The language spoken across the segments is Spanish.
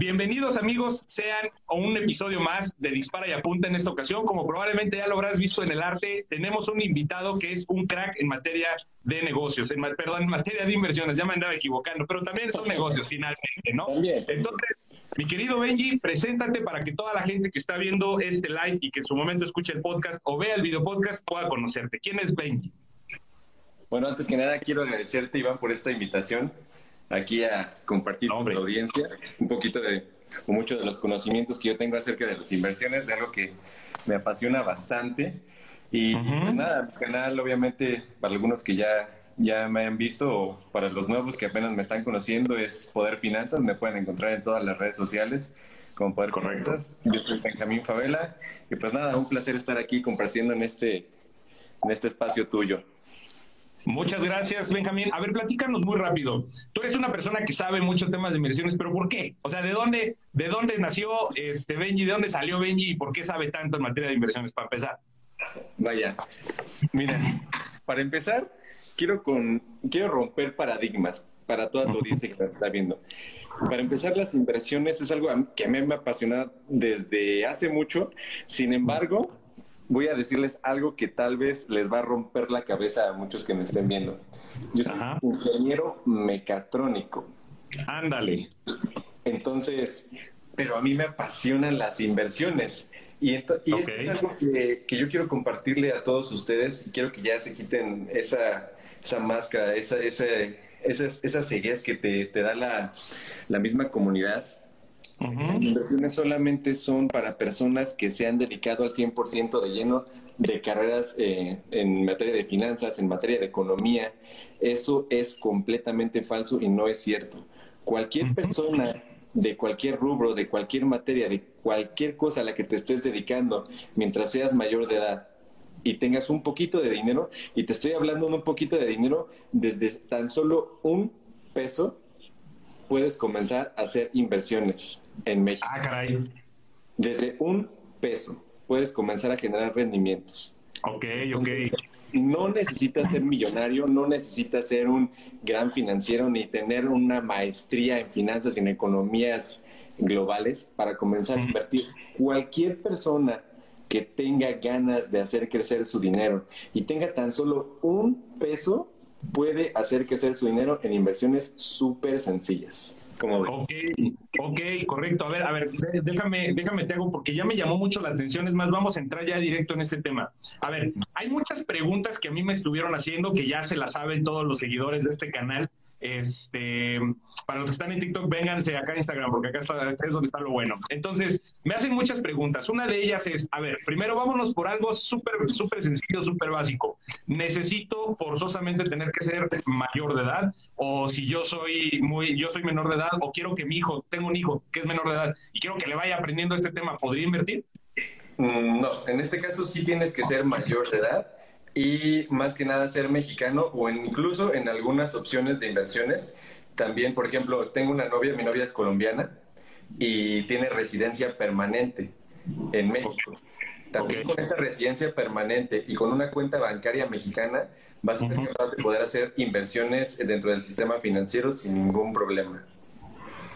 Bienvenidos amigos, sean a un episodio más de Dispara y Apunta en esta ocasión. Como probablemente ya lo habrás visto en el arte, tenemos un invitado que es un crack en materia de negocios, en, perdón, en materia de inversiones, ya me andaba equivocando, pero también son negocios finalmente, ¿no? Entonces, mi querido Benji, preséntate para que toda la gente que está viendo este live y que en su momento escuche el podcast o vea el video podcast pueda conocerte. ¿Quién es Benji? Bueno, antes que nada quiero agradecerte, Iván, por esta invitación aquí a compartir con la audiencia un poquito de, o mucho de los conocimientos que yo tengo acerca de las inversiones, de algo que me apasiona bastante. Y pues nada, mi canal, obviamente, para algunos que ya, ya me han visto, o para los nuevos que apenas me están conociendo, es Poder Finanzas. Me pueden encontrar en todas las redes sociales como Poder Finanzas. Yo soy Benjamín Favela. Y pues nada, un placer estar aquí compartiendo en este, en este espacio tuyo. Muchas gracias, Benjamín. A ver, platícanos muy rápido. Tú eres una persona que sabe muchos temas de inversiones, pero ¿por qué? O sea, ¿de dónde, de dónde nació este Benji? ¿De dónde salió Benji? ¿Y por qué sabe tanto en materia de inversiones? Para empezar. Vaya, mira, para empezar, quiero, con, quiero romper paradigmas para toda tu audiencia que está viendo. Para empezar, las inversiones es algo que a mí me apasiona desde hace mucho. Sin embargo, voy a decirles algo que tal vez les va a romper la cabeza a muchos que me estén viendo. Yo soy ingeniero mecatrónico. Ándale. Entonces, pero a mí me apasionan las inversiones. Y, esto, es algo que, yo quiero compartirle a todos ustedes. Quiero que ya se quiten esa, esa máscara, esa, esa, esas, esas cegueras que te, te da la, la misma comunidad las inversiones solamente son para personas que se han dedicado al 100% de lleno de carreras eh, en materia de finanzas, en materia de economía. Eso es completamente falso y no es cierto. Cualquier persona de cualquier rubro, de cualquier materia, de cualquier cosa a la que te estés dedicando, mientras seas mayor de edad y tengas un poquito de dinero, y te estoy hablando de un poquito de dinero desde tan solo un peso, puedes comenzar a hacer inversiones en México. Ah, caray. Desde un peso puedes comenzar a generar rendimientos. Ok, ok. no necesitas ser millonario, no necesitas ser un gran financiero ni tener una maestría en finanzas y en economías globales para comenzar a invertir. Cualquier persona que tenga ganas de hacer crecer su dinero y tenga tan solo un peso puede hacer crecer su dinero en inversiones súper sencillas. Como ves? Ok, ok, correcto. A ver, a ver, déjame, déjame te hago porque ya me llamó mucho la atención. Es más, vamos a entrar ya directo en este tema. A ver, hay muchas preguntas que a mí me estuvieron haciendo que ya se las saben todos los seguidores de este canal este, para los que están en TikTok, vénganse acá a Instagram, porque acá, está, es donde está lo bueno. Entonces, me hacen muchas preguntas. Una de ellas es, a ver, primero vámonos por algo súper, súper sencillo, súper básico. ¿Necesito forzosamente tener que ser mayor de edad? O si yo soy muy, yo soy menor de edad, o quiero que mi hijo, tengo un hijo que es menor de edad y quiero que le vaya aprendiendo este tema, ¿podría invertir? Mm, no, en este caso sí tienes que ser mayor de edad y más que nada ser mexicano o incluso en algunas opciones de inversiones. También, por ejemplo, tengo una novia, mi novia es colombiana y tiene residencia permanente en México. También con esa residencia permanente y con una cuenta bancaria mexicana vas a ser capaz de poder hacer inversiones dentro del sistema financiero sin ningún problema.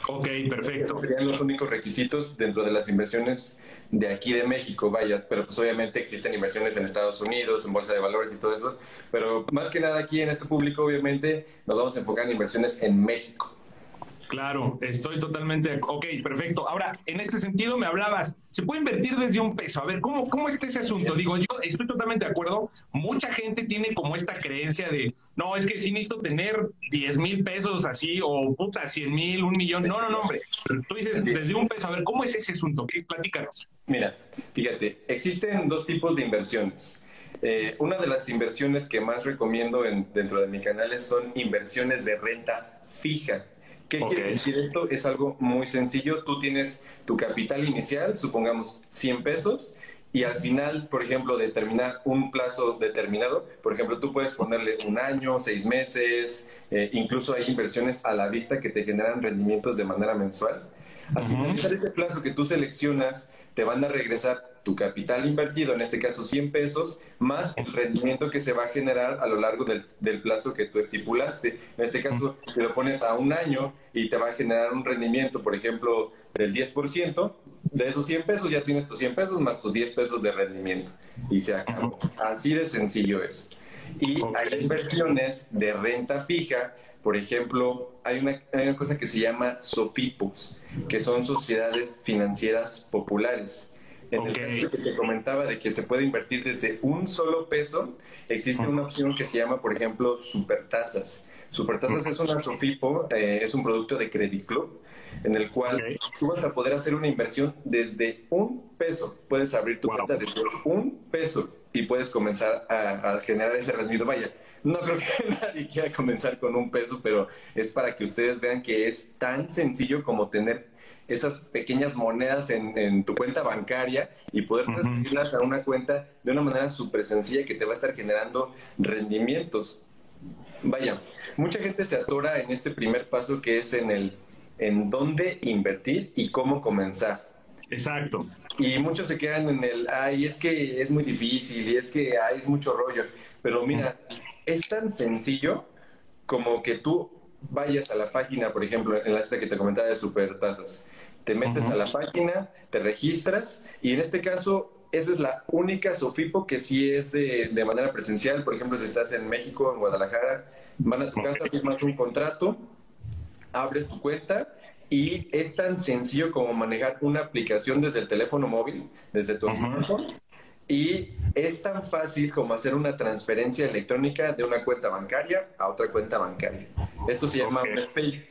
Ok, perfecto. serían los únicos requisitos dentro de las inversiones de aquí de México, vaya, pero pues obviamente existen inversiones en Estados Unidos, en bolsa de valores y todo eso, pero más que nada aquí en este público obviamente nos vamos a enfocar en inversiones en México. Claro, estoy totalmente. Ok, perfecto. Ahora, en este sentido me hablabas, se puede invertir desde un peso. A ver, ¿cómo, cómo está ese asunto? Digo, yo estoy totalmente de acuerdo. Mucha gente tiene como esta creencia de, no, es que sí necesito tener 10 mil pesos así, o puta, 100 mil, un millón. No, no, no, hombre. Tú dices desde un peso. A ver, ¿cómo es ese asunto? ¿Qué? Platícanos. Mira, fíjate, existen dos tipos de inversiones. Eh, una de las inversiones que más recomiendo en, dentro de mi canal son inversiones de renta fija. ¿Qué quiere decir esto? Es algo muy sencillo. Tú tienes tu capital inicial, supongamos 100 pesos, y al final, por ejemplo, determinar un plazo determinado. Por ejemplo, tú puedes ponerle un año, seis meses, eh, incluso hay inversiones a la vista que te generan rendimientos de manera mensual. Al finalizar ese plazo que tú seleccionas, te van a regresar tu capital invertido, en este caso 100 pesos, más el rendimiento que se va a generar a lo largo del, del plazo que tú estipulaste. En este caso, te lo pones a un año y te va a generar un rendimiento, por ejemplo, del 10%, de esos 100 pesos ya tienes tus 100 pesos más tus 10 pesos de rendimiento. Y se acabó. Así de sencillo es. Y hay inversiones de renta fija por ejemplo, hay una, cosa que se llama SOFIPOS, que son sociedades financieras populares. En el caso que te comentaba de que se puede invertir desde un solo peso, existe una opción que se llama, por ejemplo, supertasas. Supertasas es una SOFIPO, eh, es un producto de Credit Club, en el cual tú vas a poder hacer una inversión desde un peso. Puedes abrir tu cuenta desde un peso y puedes comenzar a, a generar ese rendimiento. Vaya, no creo que nadie quiera comenzar con un peso, pero es para que ustedes vean que es tan sencillo como tener esas pequeñas monedas en, tu cuenta bancaria y poder transferirlas a una cuenta de una manera súper sencilla que te va a estar generando rendimientos. Vaya, mucha gente se atora en este primer paso que es en el en dónde invertir y cómo comenzar. Exacto. Y muchos se quedan en el, ay, es que es muy difícil y es que ay, es mucho rollo. Pero mira, es tan sencillo como que tú vayas a la página, por ejemplo, en la lista que te comentaba de Supertasas. Te metes a la página, te registras y en este caso esa es la única Sofipo que sí es de, manera presencial. Por ejemplo, si estás en México, en Guadalajara, van a tu casa, firmas un contrato, abres tu cuenta y es tan sencillo como manejar una aplicación desde el teléfono móvil, desde tu smartphone, y es tan fácil como hacer una transferencia electrónica de una cuenta bancaria a otra cuenta bancaria. Esto se llama okay.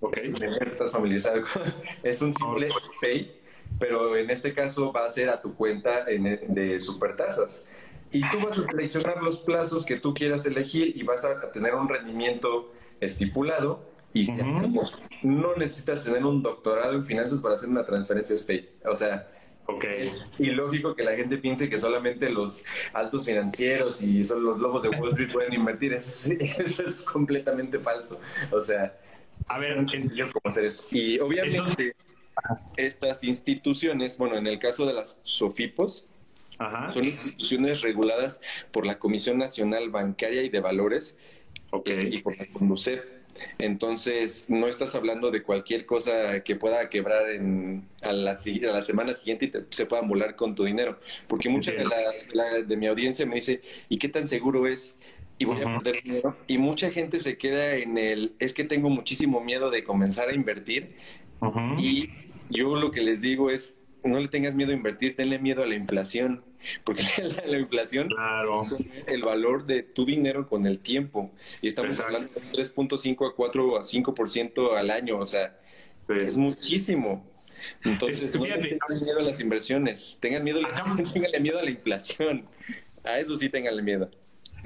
Ok, estás familiarizado Es un simple Pay, pero en este caso va a ser a tu cuenta de supertasas. Y tú vas a seleccionar los plazos que tú quieras elegir y vas a tener un rendimiento estipulado. Y no necesitas tener un doctorado en finanzas para hacer una transferencia SPAY. O sea, Okay. Y lógico que la gente piense que solamente los altos financieros y son los lobos de Wall Street pueden invertir. Eso es, completamente falso. O sea, a ver, yo cómo hacer esto. Y obviamente estas instituciones, bueno, en el caso de las SOFIPOS, son instituciones reguladas por la Comisión Nacional Bancaria y de Valores okay. y por la CONDUCEF. Entonces, no estás hablando de cualquier cosa que pueda quebrar en, a, la, a la semana siguiente y se pueda volar con tu dinero. Porque mucha de, la, de mi audiencia me dice, ¿y qué tan seguro es? Y voy a perder dinero. Y mucha gente se queda en el, es que tengo muchísimo miedo de comenzar a invertir. Y yo lo que les digo es, no le tengas miedo a invertir, tenle miedo a la inflación porque la, inflación es el valor de tu dinero con el tiempo. Y estamos hablando de 3.5 a 4 a 5% al año, o sea, es muchísimo. Entonces, no tengan miedo a las inversiones, tengan miedo, tenganle miedo a la inflación. A eso sí tenganle miedo.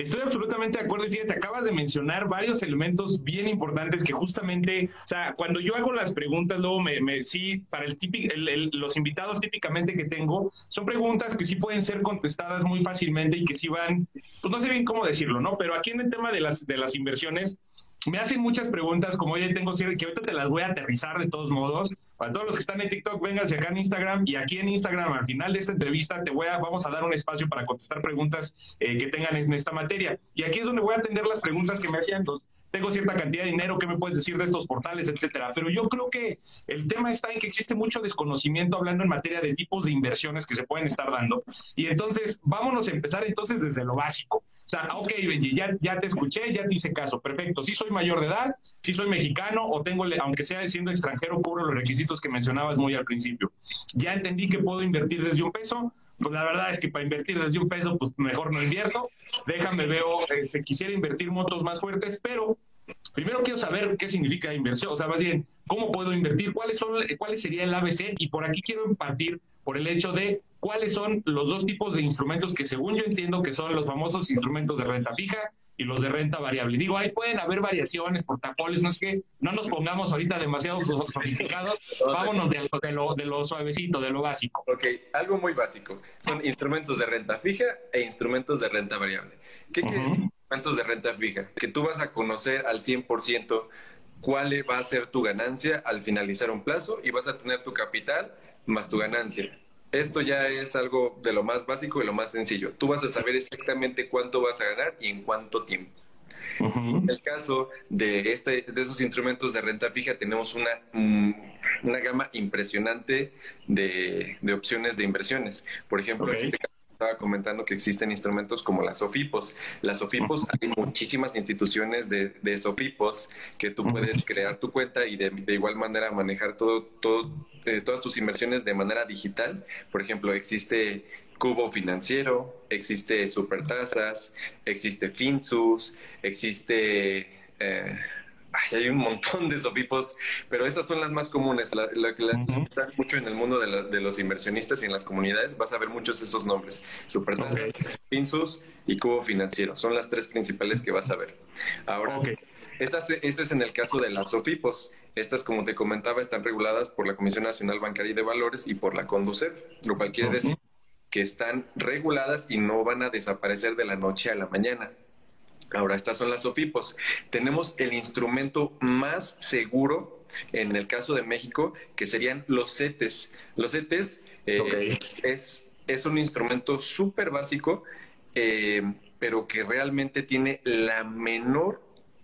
Estoy absolutamente de acuerdo y fíjate, acabas de mencionar varios elementos bien importantes que justamente, o sea, cuando yo hago las preguntas, luego me, me sí, para el, típico, los invitados típicamente que tengo, son preguntas que sí pueden ser contestadas muy fácilmente y que sí van, pues no sé bien cómo decirlo, ¿no? Pero aquí en el tema de las, de las inversiones, me hacen muchas preguntas, como oye, tengo que ahorita te las voy a aterrizar de todos modos. Para todos los que están en TikTok, vénganse acá en Instagram y aquí en Instagram, al final de esta entrevista, te voy a, vamos a dar un espacio para contestar preguntas eh, que tengan en esta materia. Y aquí es donde voy a atender las preguntas que me hacían. Entonces, tengo cierta cantidad de dinero, ¿qué me puedes decir de estos portales, etcétera? Pero yo creo que el tema está en que existe mucho desconocimiento hablando en materia de tipos de inversiones que se pueden estar dando. Y entonces, vámonos a empezar entonces desde lo básico. O sea, ok, Benji, ya, te escuché, ya te hice caso, perfecto. Si soy mayor de edad, si soy mexicano o tengo, aunque sea siendo extranjero, cubro los requisitos que mencionabas muy al principio. Ya entendí que puedo invertir desde un peso, pues la verdad es que para invertir desde un peso, pues mejor no invierto. Déjame, veo, este, quisiera invertir motos más fuertes, pero primero quiero saber qué significa inversión, o sea, más bien, cómo puedo invertir, cuáles son, cuáles sería el ABC, y por aquí quiero partir por el hecho de cuáles son los dos tipos de instrumentos que según yo entiendo que son los famosos instrumentos de renta fija y los de renta variable. Digo, ahí pueden haber variaciones, portafolios, no es que no nos pongamos ahorita demasiado sofisticados, vámonos de, lo, de lo suavecito, de lo básico. Ok, algo muy básico. Son instrumentos de renta fija e instrumentos de renta variable. ¿Qué quiere decir instrumentos de renta fija? Que tú vas a conocer al 100% cuál va a ser tu ganancia al finalizar un plazo y vas a tener tu capital más tu ganancia. Esto ya es algo de lo más básico y lo más sencillo. Tú vas a saber exactamente cuánto vas a ganar y en cuánto tiempo. En el caso de, este, de esos instrumentos de renta fija, tenemos una, mm, una gama impresionante de, opciones de inversiones. Por ejemplo, en este caso estaba comentando que existen instrumentos como las SOFIPOS. Las SOFIPOS, hay muchísimas instituciones de, de SOFIPOS que tú puedes crear tu cuenta y de, igual manera manejar todo, todo, eh, todas tus inversiones de manera digital. Por ejemplo, existe Cubo Financiero, existe Supertasas, existe Finsus, existe... Eh, hay un montón de sofipos, pero esas son las más comunes. La, que la mucho en el mundo de, los inversionistas y en las comunidades, vas a ver muchos de esos nombres. Supertasas, Finsus y Cubo Financiero. Son las tres principales que vas a ver. Ahora, eso es en el caso de las SOFIPOS. Estas, como te comentaba, están reguladas por la Comisión Nacional Bancaria y de Valores y por la CONDUCEF, lo cual quiere decir que están reguladas y no van a desaparecer de la noche a la mañana. Ahora, estas son las SOFIPOS. Tenemos el instrumento más seguro en el caso de México, que serían los CETES. Los CETES eh, es, es un instrumento súper básico, eh, pero que realmente tiene la menor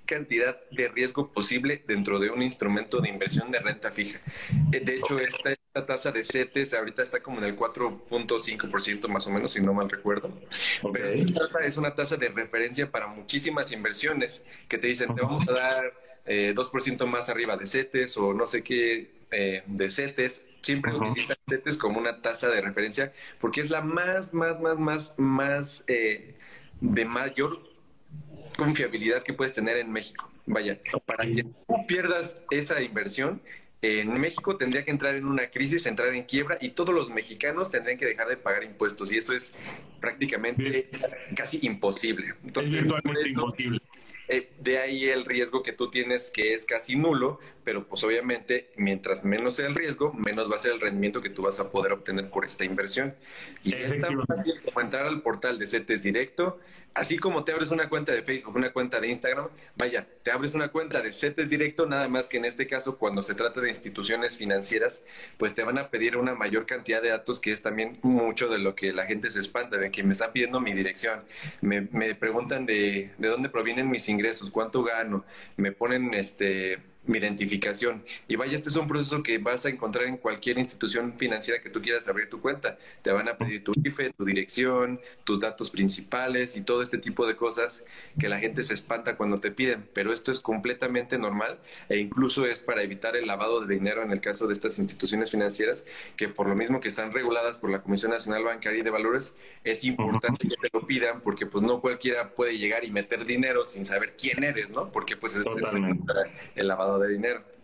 cantidad de riesgo posible dentro de un instrumento de inversión de renta fija. Eh, de hecho, esta, esta, tasa de CETES ahorita está como en el 4.5% más o menos, si no mal recuerdo. Pero esta tasa es una tasa de referencia para muchísimas inversiones que te dicen, te vamos a dar eh, 2% más arriba de CETES o no sé qué eh, de CETES. Siempre utilizan CETES como una tasa de referencia porque es la más, más, más, más, más eh, de mayor confiabilidad que puedes tener en México. Vaya, para que tú pierdas esa inversión, en México tendría que entrar en una crisis, entrar en quiebra y todos los mexicanos tendrían que dejar de pagar impuestos y eso es prácticamente casi imposible. Entonces, es virtualmente imposible. Eh, de ahí el riesgo que tú tienes que es casi nulo, pero pues obviamente mientras menos sea el riesgo, menos va a ser el rendimiento que tú vas a poder obtener por esta inversión. Y es tan fácil como entrar al portal de CETES Directo, Así como te abres una cuenta de Facebook, una cuenta de Instagram, vaya, te abres una cuenta de CETES directo, nada más que en este caso, cuando se trata de instituciones financieras, pues te van a pedir una mayor cantidad de datos, que es también mucho de lo que la gente se espanta, de que me están pidiendo mi dirección, me, me preguntan de, de dónde provienen mis ingresos, cuánto gano, me ponen este mi identificación. Y vaya, este es un proceso que vas a encontrar en cualquier institución financiera que tú quieras abrir tu cuenta. Te van a pedir tu IFE, tu dirección, tus datos principales y todo este tipo de cosas que la gente se espanta cuando te piden. Pero esto es completamente normal e incluso es para evitar el lavado de dinero en el caso de estas instituciones financieras que por lo mismo que están reguladas por la Comisión Nacional Bancaria y de Valores, es importante que te lo pidan porque pues no cualquiera puede llegar y meter dinero sin saber quién eres, ¿no? Porque pues es el lavado de dinero.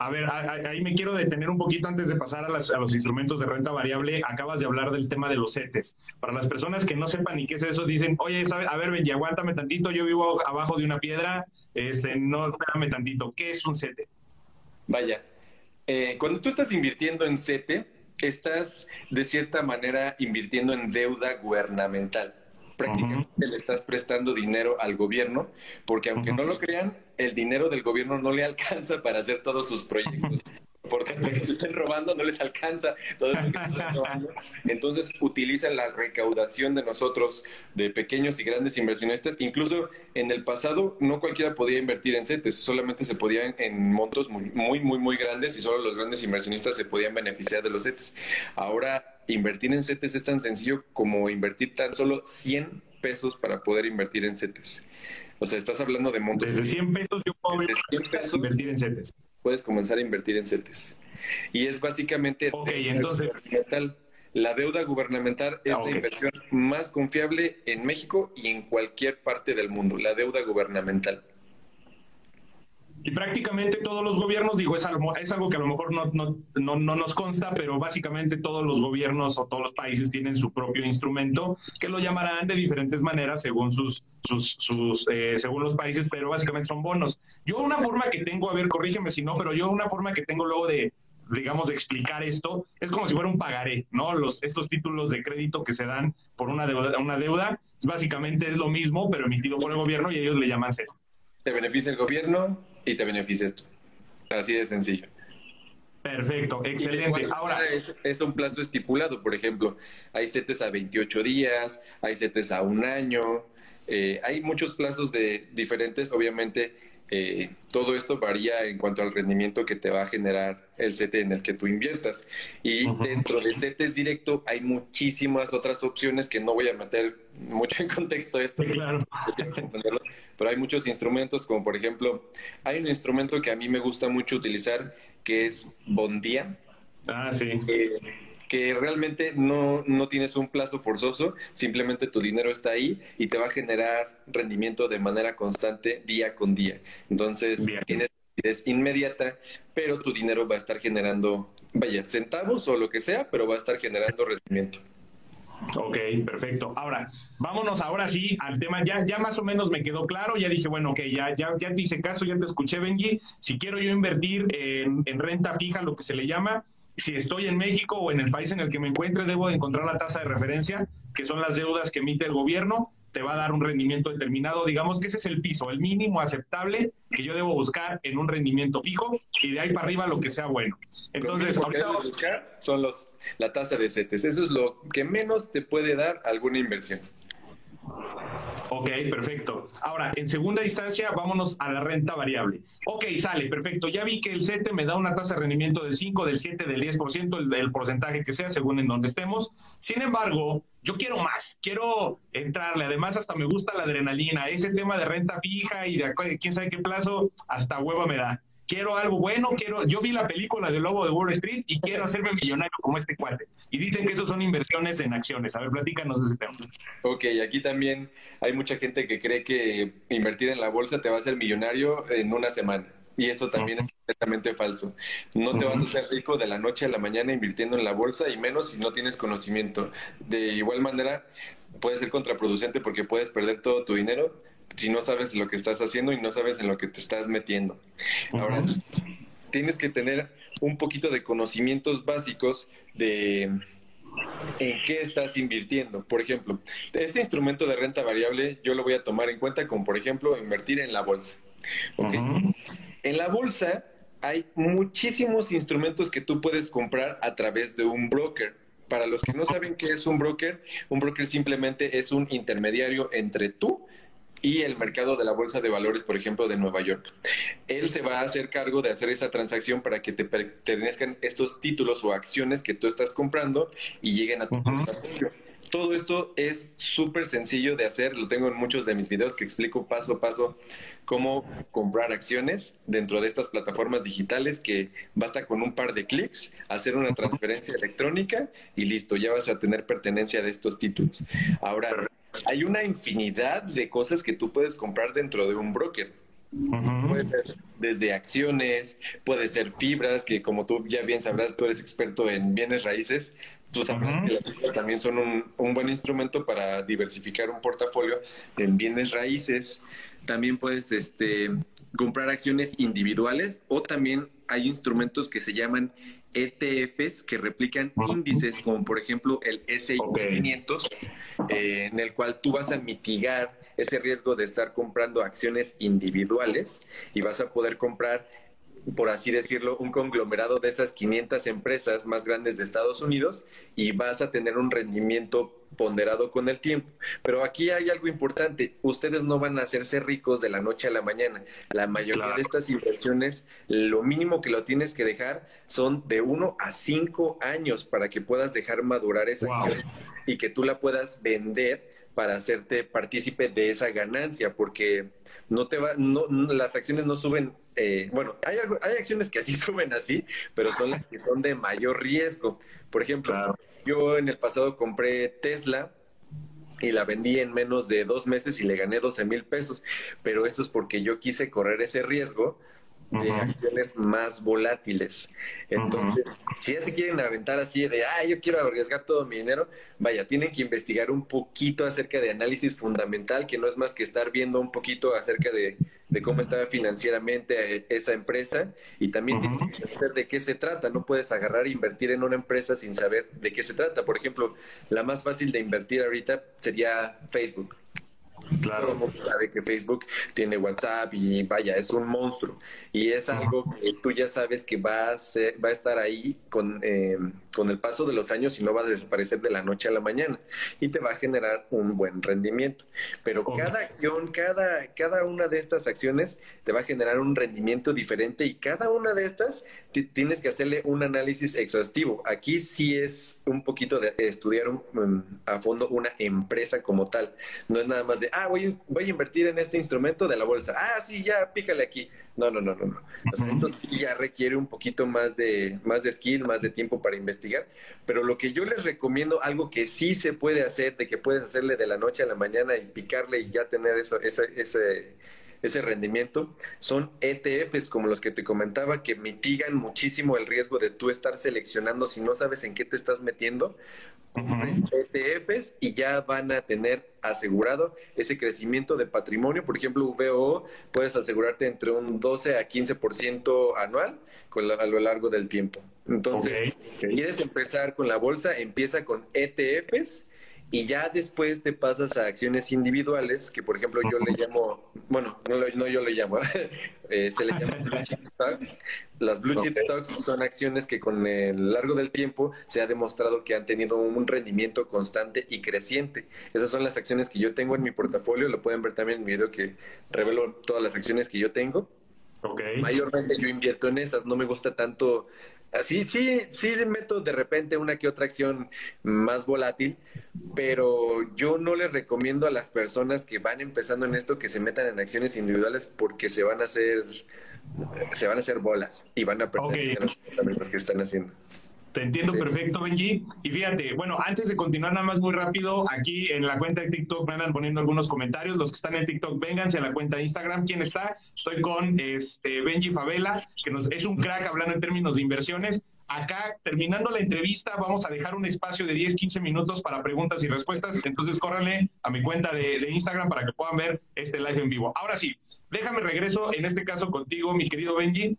A ver, ahí me quiero detener un poquito antes de pasar a, los instrumentos de renta variable. Acabas de hablar del tema de los CETES. Para las personas que no sepan ni qué es eso, dicen, oye, a ver, Benji, aguántame tantito, yo vivo abajo de una piedra, este, no, espérame tantito. ¿Qué es un CETE? Vaya, eh, cuando tú estás invirtiendo en CETE, estás de cierta manera invirtiendo en deuda gubernamental prácticamente le estás prestando dinero al gobierno, porque aunque no lo crean, el dinero del gobierno no le alcanza para hacer todos sus proyectos. Por tanto, que se estén robando no les alcanza robando. Entonces utilizan la recaudación de nosotros, de pequeños y grandes inversionistas. Incluso en el pasado no cualquiera podía invertir en CETES, solamente se podía en montos muy, muy, muy, muy grandes y solo los grandes inversionistas se podían beneficiar de los CETES. Ahora invertir en CETES es tan sencillo como invertir tan solo 100 pesos para poder invertir en CETES. O sea, estás hablando de montos. Desde 100 pesos yo puedo invertir en CETES. Puedes comenzar a invertir en CETES. Y es básicamente... Entonces... La deuda gubernamental es ah, la inversión más confiable en México y en cualquier parte del mundo, la deuda gubernamental. Y prácticamente todos los gobiernos, digo, es algo, es algo que a lo mejor no, no, no, no, nos consta, pero básicamente todos los gobiernos o todos los países tienen su propio instrumento que lo llamarán de diferentes maneras según sus, sus, sus eh, según los países, pero básicamente son bonos. Yo una forma que tengo, a ver, corrígeme si no, pero yo una forma que tengo luego de, digamos, de explicar esto, es como si fuera un pagaré, ¿no? Los, estos títulos de crédito que se dan por una deuda, una deuda, básicamente es lo mismo, pero emitido por el gobierno y ellos le llaman CES. Se beneficia el gobierno, y te beneficias tú. Así de sencillo. Perfecto. Excelente. Ahora es, un plazo estipulado, por ejemplo, hay CETES a 28 días, hay CETES a un año, eh, hay muchos plazos de diferentes, obviamente eh, todo esto varía en cuanto al rendimiento que te va a generar el CETE en el que tú inviertas. Y dentro de CETES directo hay muchísimas otras opciones que no voy a meter mucho en contexto esto. claro. Pero hay muchos instrumentos, como por ejemplo, hay un instrumento que a mí me gusta mucho utilizar que es Bondía. Ah, sí. Eh, que realmente no, no tienes un plazo forzoso, simplemente tu dinero está ahí y te va a generar rendimiento de manera constante día con día. Entonces, tienes liquidez inmediata, pero tu dinero va a estar generando, vaya, centavos o lo que sea, pero va a estar generando rendimiento. Ok, perfecto. Ahora, vámonos ahora sí al tema. Ya, ya más o menos me quedó claro. Ya dije, bueno, ok, ya, ya, ya te hice caso, ya te escuché, Benji. Si quiero yo invertir en, en renta fija, lo que se le llama, si estoy en México o en el país en el que me encuentre, debo de encontrar la tasa de referencia, que son las deudas que emite el gobierno, te va a dar un rendimiento determinado. Digamos que ese es el piso, el mínimo aceptable que yo debo buscar en un rendimiento fijo y de ahí para arriba lo que sea bueno. Entonces, ahorita... buscar son los, la tasa de CETES. Eso es lo que menos te puede dar alguna inversión. Ok, perfecto. Ahora, en segunda instancia, vámonos a la renta variable. Ok, sale, perfecto. Ya vi que el CETE me da una tasa de rendimiento del 5, del 7, del 10%, el, el porcentaje que sea, según en donde estemos. Sin embargo, yo quiero más, quiero entrarle. Además, hasta me gusta la adrenalina. Ese tema de renta fija y de quién sabe qué plazo, hasta hueva me da quiero algo bueno, quiero, yo vi la película de Lobo de Wall Street y quiero hacerme millonario como este cuate. Y dicen que eso son inversiones en acciones. A ver, platícanos ese tema. Ok, aquí también hay mucha gente que cree que invertir en la bolsa te va a hacer millonario en una semana. Y eso también es completamente falso. No te vas a hacer rico de la noche a la mañana invirtiendo en la bolsa y menos si no tienes conocimiento. De igual manera, puede ser contraproducente porque puedes perder todo tu dinero si no sabes lo que estás haciendo y no sabes en lo que te estás metiendo. Ahora, tienes que tener un poquito de conocimientos básicos de en qué estás invirtiendo. Por ejemplo, este instrumento de renta variable yo lo voy a tomar en cuenta como, por ejemplo, invertir en la bolsa. En la bolsa hay muchísimos instrumentos que tú puedes comprar a través de un broker. Para los que no saben qué es un broker, un broker simplemente es un intermediario entre tú y el mercado de la bolsa de valores, por ejemplo, de Nueva York. Él se va a hacer cargo de hacer esa transacción para que te pertenezcan estos títulos o acciones que tú estás comprando y lleguen a tu portafolio. Todo esto es súper sencillo de hacer, lo tengo en muchos de mis videos que explico paso a paso cómo comprar acciones dentro de estas plataformas digitales que basta con un par de clics, hacer una transferencia electrónica y listo, ya vas a tener pertenencia de estos títulos. Ahora, hay una infinidad de cosas que tú puedes comprar dentro de un broker. Puede ser desde acciones, puede ser fibras, que como tú ya bien sabrás, tú eres experto en bienes raíces. Tú sabrás que las fibras también son un, un, buen instrumento para diversificar un portafolio en bienes raíces. También puedes este, comprar acciones individuales o también hay instrumentos que se llaman ETFs que replican índices como por ejemplo el S&P 500 eh, en el cual tú vas a mitigar ese riesgo de estar comprando acciones individuales y vas a poder comprar por así decirlo, un conglomerado de esas 500 empresas más grandes de Estados Unidos y vas a tener un rendimiento ponderado con el tiempo. Pero aquí hay algo importante, ustedes no van a hacerse ricos de la noche a la mañana. La mayoría de estas inversiones, lo mínimo que lo tienes que dejar son de uno a cinco años para que puedas dejar madurar esa acción y que tú la puedas vender para hacerte partícipe de esa ganancia, porque no te va, no, las acciones no suben, eh, bueno, hay, hay acciones que así suben así, pero son las que son de mayor riesgo. Por ejemplo, yo en el pasado compré Tesla y la vendí en menos de dos meses y le gané 12 mil pesos, pero eso es porque yo quise correr ese riesgo de acciones más volátiles. Entonces, si ya se quieren aventar así de, ah, yo quiero arriesgar todo mi dinero, vaya, tienen que investigar un poquito acerca de análisis fundamental, que no es más que estar viendo un poquito acerca de, cómo está financieramente eh, esa empresa y también tienen que saber de qué se trata. No puedes agarrar e invertir en una empresa sin saber de qué se trata. Por ejemplo, la más fácil de invertir ahorita sería Facebook. Claro. Todo sabe que Facebook tiene WhatsApp y vaya, es un monstruo. Y es algo que tú ya sabes que va a, va a estar ahí con, em, con el paso de los años y no va a desaparecer de la noche a la mañana. Y te va a generar un buen rendimiento. Pero cada acción, cada, cada una de estas acciones te va a generar un rendimiento diferente y cada una de estas tienes que hacerle un análisis exhaustivo. Aquí sí es un poquito de estudiar a fondo una empresa como tal. No es nada más de, ah, voy, voy a invertir en este instrumento de la bolsa. Ah, sí, ya, pícale aquí. No, no, no, no. no. esto sí ya requiere un poquito más de, más de skill, más de tiempo para investigar. Pero lo que yo les recomiendo, algo que sí se puede hacer, de que puedes hacerle de la noche a la mañana y picarle y ya tener eso, ese, ese ese rendimiento, son ETFs como los que te comentaba que mitigan muchísimo el riesgo de tú estar seleccionando si no sabes en qué te estás metiendo. ETFs y ya van a tener asegurado ese crecimiento de patrimonio. Por ejemplo, VOO puedes asegurarte entre un 12 a 15% anual a lo largo del tiempo. Entonces, si quieres empezar con la bolsa, empieza con ETFs y ya después te pasas a acciones individuales, que por ejemplo yo le llamo, bueno, no, no yo le llamo, eh, se le llama Blue Chip Stocks. Las Blue Chip Stocks son acciones que con el largo del tiempo se ha demostrado que han tenido un rendimiento constante y creciente. Esas son las acciones que yo tengo en mi portafolio, lo pueden ver también en mi video que revelo todas las acciones que yo tengo. Okay. Mayormente yo invierto en esas, no me gusta tanto Sí, sí, sí meto de repente una que otra acción más volátil, pero yo no les recomiendo a las personas que van empezando en esto que se metan en acciones individuales porque se van a hacer, se van a hacer bolas y van a perder los que están haciendo. Te entiendo perfecto, Benji. Y fíjate, bueno, antes de continuar nada más muy rápido, aquí en la cuenta de TikTok me andan poniendo algunos comentarios. Los que están en TikTok, vénganse a la cuenta de Instagram. ¿Quién está? Estoy con este Benji Favela, que nos, es un crack hablando en términos de inversiones. Acá, terminando la entrevista, vamos a dejar un espacio de 10, 15 minutos para preguntas y respuestas. Entonces, córranle a mi cuenta de, de, Instagram para que puedan ver este live en vivo. Ahora sí, déjame regreso, en este caso contigo, mi querido Benji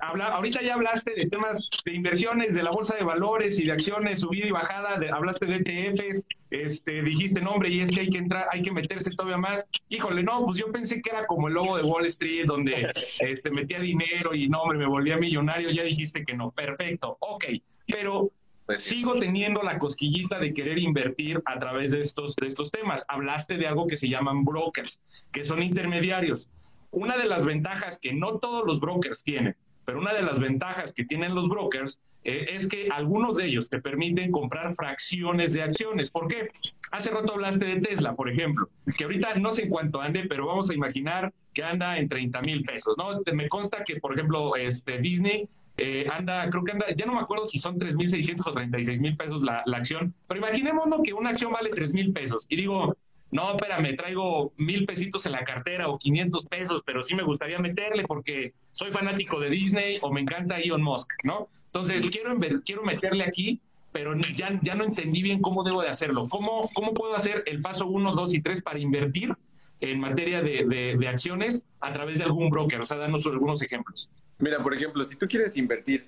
ahorita ya hablaste de temas de inversiones, de la bolsa de valores y de acciones, subida y bajada, hablaste de ETFs, este, dijiste, nombre y es que hay que entrar, hay que meterse todavía más. Híjole, no, pues yo pensé que era como el lobo de Wall Street, donde este, metía dinero y no, hombre, me volvía millonario, ya dijiste que no, perfecto, ok, pero pues sigo teniendo la cosquillita de querer invertir a través de estos, de estos temas. Hablaste de algo que se llaman brokers, que son intermediarios. Una de las ventajas que no todos los brokers tienen pero una de las ventajas que tienen los brokers eh, es que algunos de ellos te permiten comprar fracciones de acciones. ¿Por qué? Hace rato hablaste de Tesla, por ejemplo, que ahorita no sé en cuánto ande, pero vamos a imaginar que anda en 30 mil pesos, ¿no? Me consta que, por ejemplo, este Disney eh, anda, creo que anda, ya no me acuerdo si son 3.600 o 36 mil pesos la, la, acción, pero imaginémonos que una acción vale 3 mil pesos. Y digo, no, espérame, traigo mil pesitos en la cartera o 500 pesos, pero sí me gustaría meterle porque soy fanático de Disney o me encanta Elon Musk, ¿no? Entonces, quiero, quiero meterle aquí, pero ya, ya no entendí bien cómo debo de hacerlo. ¿Cómo, ¿Cómo puedo hacer el paso 1, 2 y 3 para invertir en materia de, de acciones a través de algún broker? O sea, danos algunos ejemplos. Mira, por ejemplo, si tú quieres invertir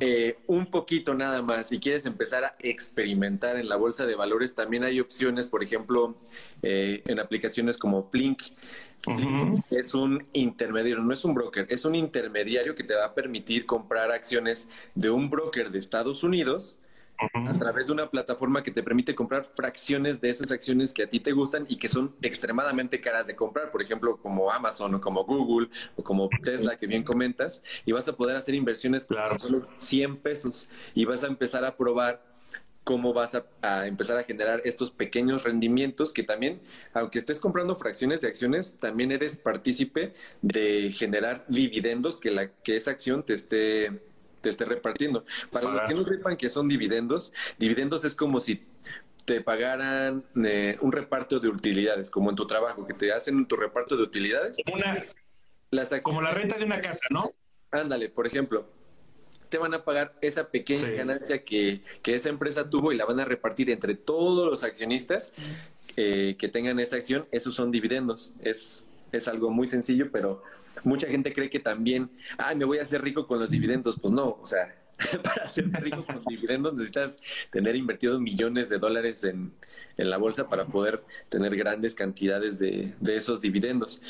eh, un poquito nada más y quieres empezar a experimentar en la bolsa de valores, también hay opciones, por ejemplo, eh, en aplicaciones como Flink. es un intermediario, no es un broker, es un intermediario que te va a permitir comprar acciones de un broker de Estados Unidos a través de una plataforma que te permite comprar fracciones de esas acciones que a ti te gustan y que son extremadamente caras de comprar, por ejemplo, como Amazon o como Google o como Tesla, que bien comentas, y vas a poder hacer inversiones por solo 100 pesos y vas a empezar a probar cómo vas a, empezar a generar estos pequeños rendimientos que también, aunque estés comprando fracciones de acciones, también eres partícipe de generar dividendos que, la, que esa acción te esté te esté repartiendo. Para los que no sepan que son dividendos, dividendos es como si te pagaran eh, un reparto de utilidades, como en tu trabajo, que te hacen tu reparto de utilidades. Una, como la renta de una casa, ¿no? Ándale, por ejemplo, te van a pagar esa pequeña ganancia que, que, esa empresa tuvo y la van a repartir entre todos los accionistas eh, que tengan esa acción. Esos son dividendos. Es, es algo muy sencillo, pero mucha gente cree que también, ay, me voy a hacer rico con los dividendos. Pues no, o sea, para ser rico con dividendos necesitas tener invertido millones de dólares en, la bolsa para poder tener grandes cantidades de, esos dividendos.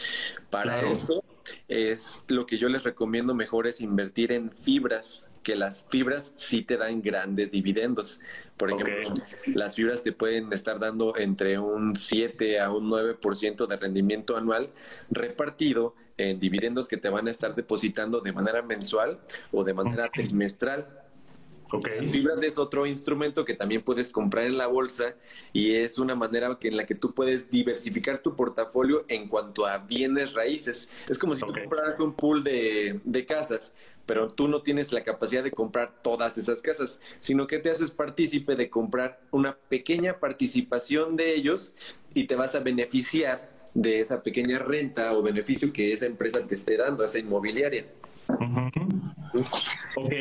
Para eso es lo que yo les recomiendo mejor es invertir en fibras, que las fibras sí te dan grandes dividendos. Por ejemplo, las fibras te pueden estar dando entre un 7 a un 9% de rendimiento anual repartido en dividendos que te van a estar depositando de manera mensual o de manera trimestral. Okay. Fibras es otro instrumento que también puedes comprar en la bolsa y es una manera en la que tú puedes diversificar tu portafolio en cuanto a bienes raíces. Es como si tú compraras un pool de, de casas, pero tú no tienes la capacidad de comprar todas esas casas, sino que te haces partícipe de comprar una pequeña participación de ellos y te vas a beneficiar de esa pequeña renta o beneficio que esa empresa te esté dando, esa inmobiliaria. Ok.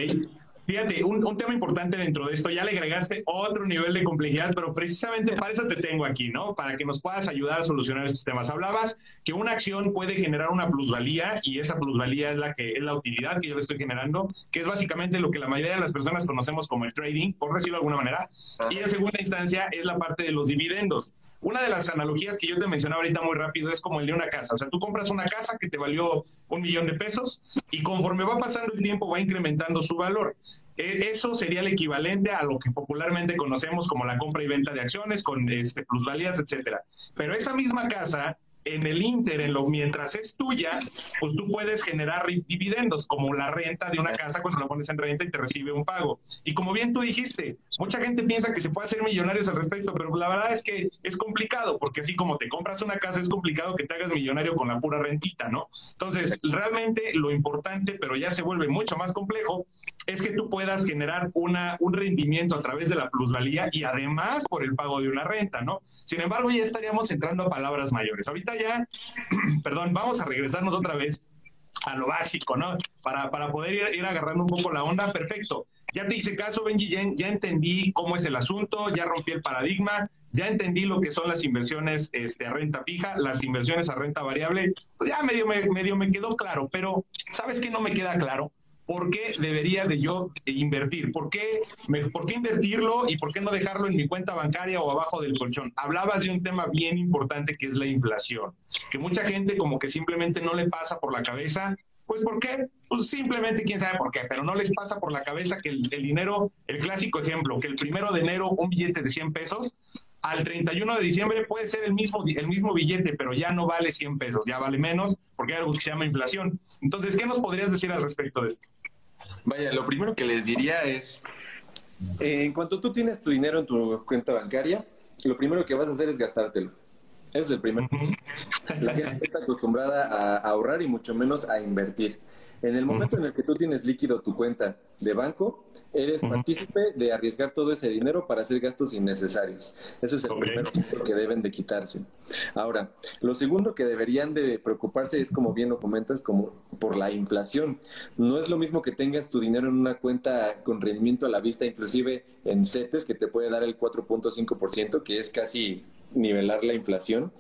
Fíjate, un, tema importante dentro de esto, ya le agregaste otro nivel de complejidad, pero precisamente para eso te tengo aquí, ¿no? Para que nos puedas ayudar a solucionar estos temas. Hablabas que una acción puede generar una plusvalía y esa plusvalía es la que es la utilidad que yo le estoy generando, que es básicamente lo que la mayoría de las personas conocemos como el trading, por decirlo de alguna manera. Y en segunda instancia es la parte de los dividendos. Una de las analogías que yo te mencionaba ahorita muy rápido es como el de una casa. O sea, tú compras una casa que te valió un millón de pesos y conforme va pasando el tiempo va incrementando su valor. E, eso sería el equivalente a lo que popularmente conocemos como la compra y venta de acciones con este, plusvalías, etcétera. Pero esa misma casa en el Inter, lo, mientras es tuya, pues tú puedes generar dividendos, como la renta de una casa cuando la pones en renta y te recibe un pago. Y como bien tú dijiste, mucha gente piensa que se puede hacer millonarios al respecto, pero la verdad es que es complicado, porque así como te compras una casa, es complicado que te hagas millonario con la pura rentita, ¿no? Entonces, realmente lo importante, pero ya se vuelve mucho más complejo, es que tú puedas generar una, un rendimiento a través de la plusvalía y además por el pago de una renta, ¿no? Sin embargo, ya estaríamos entrando a palabras mayores. Ahorita ya, perdón, vamos a regresarnos otra vez a lo básico, ¿no? Para, para poder ir, agarrando un poco la onda, perfecto. Ya te hice caso, Benji, ya, entendí cómo es el asunto, ya rompí el paradigma, ya entendí lo que son las inversiones este, a renta fija, las inversiones a renta variable, pues ya medio me, medio me quedó claro, pero ¿sabes qué no me queda claro? ¿Por qué debería de yo invertir? ¿Por qué, ¿Por qué invertirlo y por qué no dejarlo en mi cuenta bancaria o abajo del colchón? Hablabas de un tema bien importante que es la inflación, que mucha gente como que simplemente no le pasa por la cabeza. Pues ¿por qué? Pues simplemente quién sabe por qué, pero no les pasa por la cabeza que el, el dinero, el clásico ejemplo, que el primero de enero un billete de 100 pesos al 31 de diciembre puede ser el mismo, el mismo billete, pero ya no vale 100 pesos, ya vale menos, porque hay algo que se llama inflación. Entonces, ¿qué nos podrías decir al respecto de esto? Vaya, lo primero que les diría es, eh, en cuanto tú tienes tu dinero en tu cuenta bancaria, lo primero que vas a hacer es gastártelo. Eso es el primero. La gente está acostumbrada a ahorrar y mucho menos a invertir. En el momento en el que tú tienes líquido tu cuenta de banco, eres partícipe de arriesgar todo ese dinero para hacer gastos innecesarios. Ese es el primer punto que deben de quitarse. Ahora, lo segundo que deberían de preocuparse es, como bien lo comentas, como por la inflación. No es lo mismo que tengas tu dinero en una cuenta con rendimiento a la vista, inclusive en CETES, que te puede dar el 4.5%, que es casi nivelar la inflación,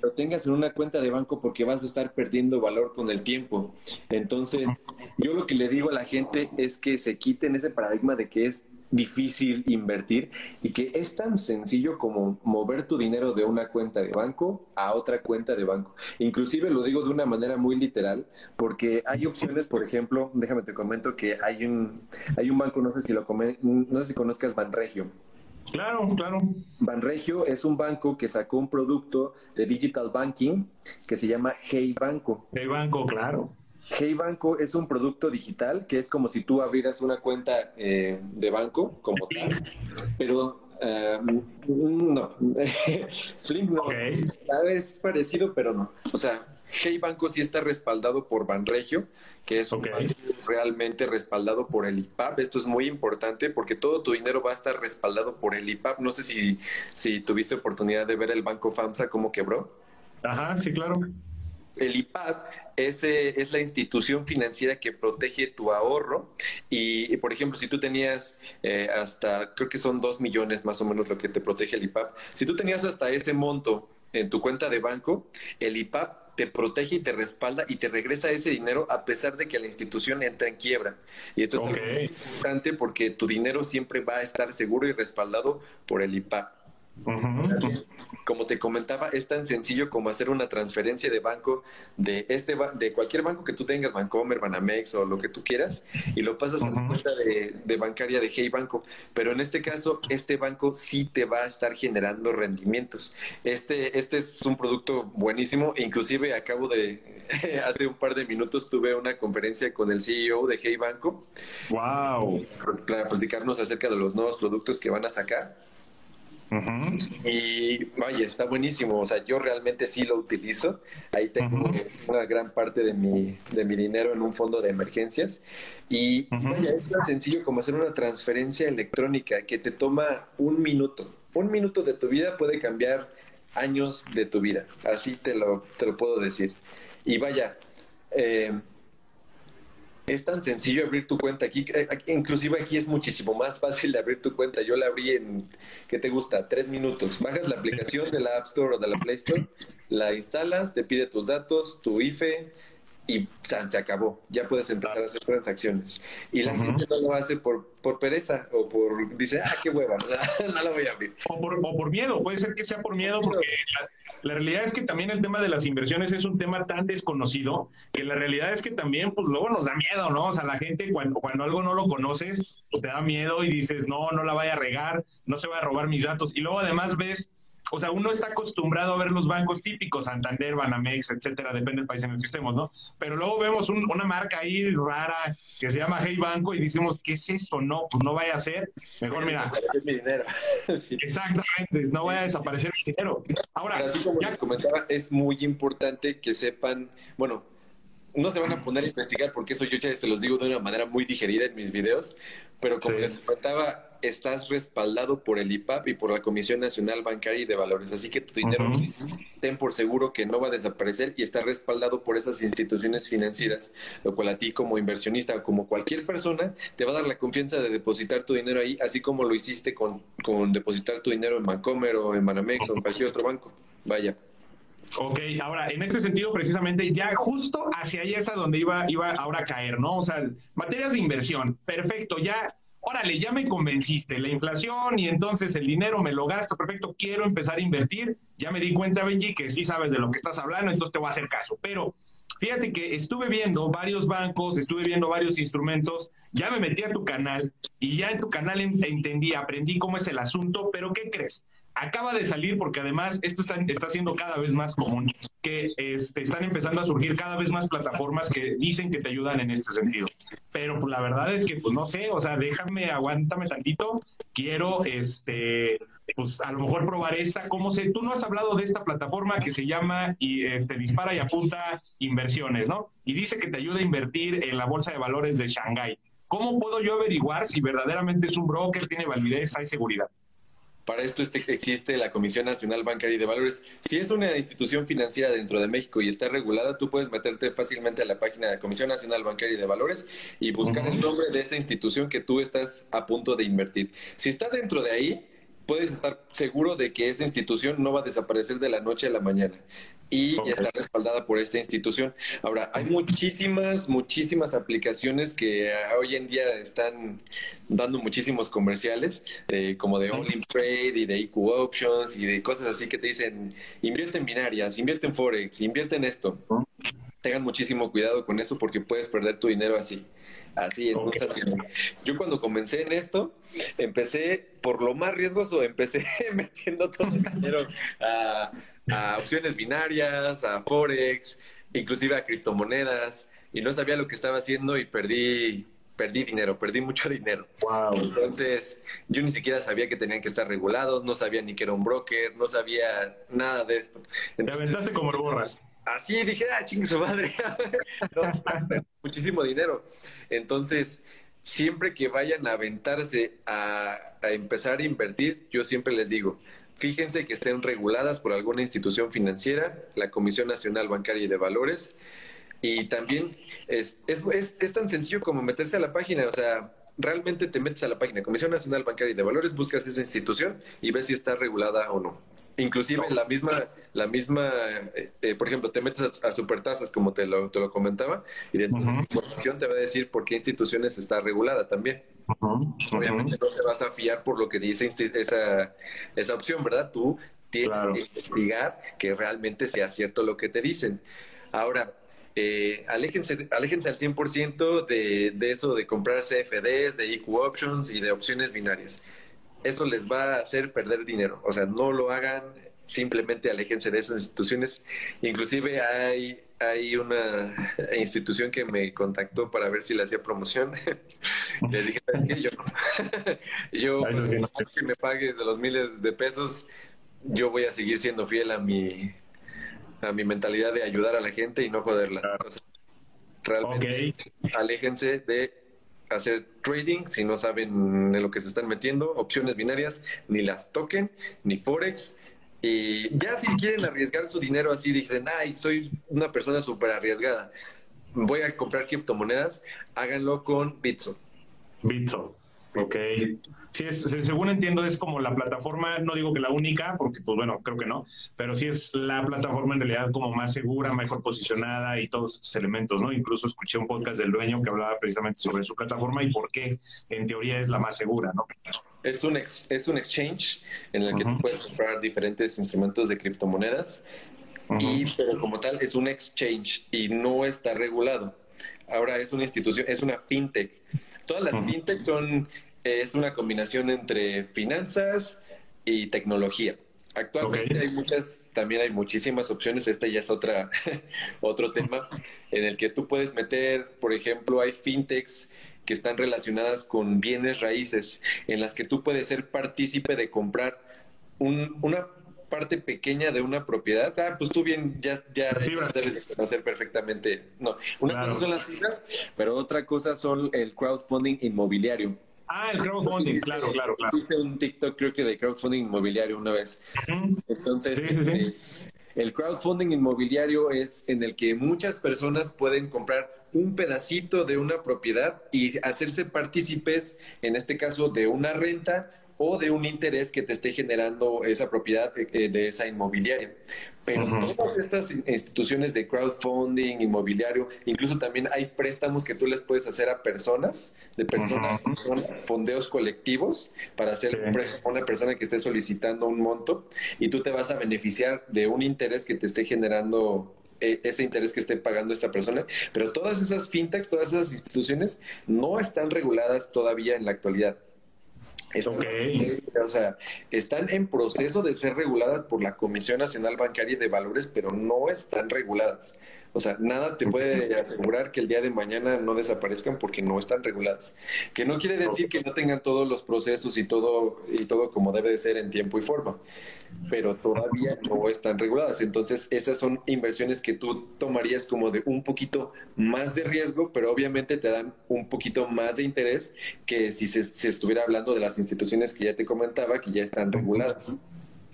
lo tengas en una cuenta de banco porque vas a estar perdiendo valor con el tiempo. Entonces, yo lo que le digo a la gente es que se quiten ese paradigma de que es difícil invertir y que es tan sencillo como mover tu dinero de una cuenta de banco a otra cuenta de banco. Inclusive lo digo de una manera muy literal porque hay opciones, por ejemplo, déjame te comento que hay un hay un banco, no sé si lo no sé si conozcas Banregio. Claro, claro. Banregio es un banco que sacó un producto de digital banking que se llama Hey Banco. Hey Banco, claro. Hey Banco es un producto digital que es como si tú abrieras una cuenta eh, de banco como tal, pero eh, no. Flink no. Es parecido, pero no. O sea, Hey Banco sí está respaldado por Banregio, que es un banco realmente respaldado por el IPAP. Esto es muy importante porque todo tu dinero va a estar respaldado por el IPAP. No sé si, si tuviste oportunidad de ver el banco FAMSA cómo quebró. Ajá, sí, claro. El IPAP es, eh, es, la institución financiera que protege tu ahorro y, por ejemplo, si tú tenías eh, hasta, creo que son dos millones más o menos lo que te protege el IPAP, si tú tenías hasta ese monto en tu cuenta de banco, el IPAP te protege y te respalda y te regresa ese dinero a pesar de que la institución entra en quiebra. Y esto es muy importante porque tu dinero siempre va a estar seguro y respaldado por el IPAP. Como te comentaba, es tan sencillo como hacer una transferencia de banco de este de cualquier banco que tú tengas, Bancomer, Banamex o lo que tú quieras, y lo pasas a la cuenta de, bancaria de Hey Banco. Pero en este caso, este banco sí te va a estar generando rendimientos. Este, este es un producto buenísimo. Inclusive acabo de, hace un par de minutos tuve una conferencia con el CEO de Hey Banco. Wow. Para platicarnos acerca de los nuevos productos que van a sacar. Y vaya, está buenísimo. O sea, yo realmente sí lo utilizo. Ahí tengo una gran parte de mi, de mi dinero en un fondo de emergencias. Y vaya, es tan sencillo como hacer una transferencia electrónica que te toma un minuto. Un minuto de tu vida puede cambiar años de tu vida. Así te lo, te lo puedo decir. Y vaya, eh, es tan sencillo abrir tu cuenta aquí, eh, inclusive aquí es muchísimo más fácil de abrir tu cuenta. Yo la abrí en, ¿qué te gusta? Tres minutos. Bajas la aplicación de la App Store o de la Play Store, la instalas, te pide tus datos, tu IFE, y se acabó. Ya puedes empezar a hacer transacciones. Y la gente no lo hace por, por pereza o por, dice, ah, qué hueva, no, la voy a abrir. O por, o por, miedo, puede ser que sea por miedo, porque la, realidad es que también el tema de las inversiones es un tema tan desconocido que la realidad es que también, pues luego nos da miedo, ¿no? O sea, la gente cuando, cuando algo no lo conoces, pues te da miedo y dices, no, no la vaya a regar, no se va a robar mis datos. Y luego además ves o sea, uno está acostumbrado a ver los bancos típicos, Santander, Banamex, etcétera, depende del país en el que estemos, ¿no? Pero luego vemos una marca ahí rara que se llama Hey Banco y decimos, ¿qué es eso? No, pues no vaya a ser. Mejor, mira. mi dinero. Exactamente, no vaya a desaparecer mi dinero. Ahora, así como les comentaba, es muy importante que sepan, bueno, no se van a poner a investigar porque eso yo ya se los digo de una manera muy digerida en mis videos, pero como les comentaba, estás respaldado por el IPAP y por la Comisión Nacional Bancaria y de Valores, así que tu dinero ten por seguro que no va a desaparecer y está respaldado por esas instituciones financieras, lo cual a ti como inversionista o como cualquier persona te va a dar la confianza de depositar tu dinero ahí, así como lo hiciste con, con depositar tu dinero en Bancomer o en Banamex o en cualquier otro banco. Vaya. Ok, ahora, en este sentido, precisamente, ya justo hacia allá es a donde iba, iba ahora a caer, ¿no? O sea, materias de inversión, perfecto, ya, órale, ya me convenciste, la inflación y entonces el dinero me lo gasto, perfecto, quiero empezar a invertir, ya me di cuenta, Benji, que sí sabes de lo que estás hablando, entonces te voy a hacer caso, pero Fíjate que estuve viendo varios bancos, estuve viendo varios instrumentos, ya me metí a tu canal y ya en tu canal entendí, aprendí cómo es el asunto, pero ¿qué crees? Acaba de salir porque además esto está, siendo cada vez más común, que este, están empezando a surgir cada vez más plataformas que dicen que te ayudan en este sentido. Pero pues, la verdad es que, pues no sé, o sea, déjame, aguántame tantito, quiero, este, pues a lo mejor probar esta, ¿cómo sé? Tú no has hablado de esta plataforma que se llama y este, Dispara y Apunta Inversiones, ¿no? Y dice que te ayuda a invertir en la bolsa de valores de Shanghái. ¿Cómo puedo yo averiguar si verdaderamente es un broker, tiene validez, hay seguridad? Para esto este, existe la Comisión Nacional Bancaria y de Valores. Si es una institución financiera dentro de México y está regulada, tú puedes meterte fácilmente a la página de la Comisión Nacional Bancaria y de Valores y buscar el nombre de esa institución que tú estás a punto de invertir. Si está dentro de ahí, puedes estar seguro de que esa institución no va a desaparecer de la noche a la mañana y está respaldada por esta institución. Ahora, hay muchísimas, muchísimas aplicaciones que hoy en día están dando muchísimos comerciales, como de All in Trade y de IQ Options y de cosas así que te dicen, invierte en binarias, invierte en Forex, invierte en esto. Tengan muchísimo cuidado con eso porque puedes perder tu dinero así. Así es, Yo cuando comencé en esto, empecé por lo más riesgoso, empecé metiendo todo el dinero a a opciones binarias, a Forex, inclusive a criptomonedas, y no sabía lo que estaba haciendo y perdí perdí dinero, perdí mucho dinero. Entonces, yo ni siquiera sabía que tenían que estar regulados, no sabía ni que era un broker, no sabía nada de esto. Te aventaste como borras. Así dije, ah, ching su madre. muchísimo dinero. Entonces, siempre que vayan a aventarse a, a empezar a invertir, yo siempre les digo, Fíjense que estén reguladas por alguna institución financiera, la Comisión Nacional Bancaria y de Valores. Y también es, es, es, tan sencillo como meterse a la página, o sea, realmente te metes a la página Comisión Nacional Bancaria y de Valores, buscas esa institución y ves si está regulada o no. Inclusive la misma, la misma, eh, eh, por ejemplo, te metes a, supertasas como te lo, te lo comentaba y dentro de la información te va a decir por qué instituciones está regulada también. Obviamente no te vas a fiar por lo que dice esa, esa opción, ¿verdad? Tú tienes que investigar que realmente sea cierto lo que te dicen. Ahora, eh, aléjense, aléjense al 100% de, de eso de comprar CFDs, de IQ options y de opciones binarias. Eso les va a hacer perder dinero. O sea, no lo hagan, simplemente aléjense de esas instituciones. Inclusive hay, hay una institución que me contactó para ver si le hacía promoción. Les dije, yo, yo que me pagues de los miles de pesos, yo voy a seguir siendo fiel a mi a mi mentalidad de ayudar a la gente y no joderla. realmente aléjense de hacer trading si no saben en lo que se están metiendo, opciones binarias, ni las toquen, ni forex. Y ya si quieren arriesgar su dinero así, dicen, ay, soy una persona súper arriesgada, voy a comprar criptomonedas, háganlo con Bitso. Bitso, ok. Sí, es, según entiendo, es como la plataforma, no digo que la única, porque pues bueno, creo que no, pero sí es la plataforma en realidad como más segura, mejor posicionada y todos esos elementos, ¿no? Incluso escuché un podcast del dueño que hablaba precisamente sobre su plataforma y por qué en teoría es la más segura, ¿no? Es un, es un exchange en el que tú puedes comprar diferentes instrumentos de criptomonedas, y, pero como tal es un exchange y no está regulado. Ahora es una institución, es una fintech. Todas las fintech son es una combinación entre finanzas y tecnología. Actualmente hay muchas, también hay muchísimas opciones. Este ya es otra, otro tema en el que tú puedes meter, por ejemplo, hay fintechs que están relacionadas con bienes raíces, en las que tú puedes ser partícipe de comprar una parte pequeña de una propiedad. Ah, pues tú bien, ya, ya debes conocer perfectamente. No, una cosa son las fibras, pero otra cosa son el crowdfunding inmobiliario. Ah, el crowdfunding, claro, claro, claro. Hiciste un TikTok, creo que de crowdfunding inmobiliario una vez. Entonces, este, el crowdfunding inmobiliario es en el que muchas personas pueden comprar un pedacito de una propiedad y hacerse partícipes, en este caso, de una renta o de un interés que te esté generando esa propiedad eh, de esa inmobiliaria. Pero todas estas instituciones de crowdfunding, inmobiliario, incluso también hay préstamos que tú les puedes hacer a personas, de personas, son fondeos colectivos para hacer una persona que esté solicitando un monto y tú te vas a beneficiar de un interés que te esté generando eh, ese interés que esté pagando esta persona, pero todas esas fintechs, todas esas instituciones no están reguladas todavía en la actualidad. O sea, están en proceso de ser reguladas por la Comisión Nacional Bancaria de Valores, pero no están reguladas. O sea, nada te puede asegurar que el día de mañana no desaparezcan porque no están reguladas. Que no quiere decir que no tengan todos los procesos y todo y todo como debe de ser en tiempo y forma, pero todavía no están reguladas. Entonces, esas son inversiones que tú tomarías como de un poquito más de riesgo, pero obviamente te dan un poquito más de interés que si se, se estuviera hablando de las instituciones que ya te comentaba que ya están reguladas.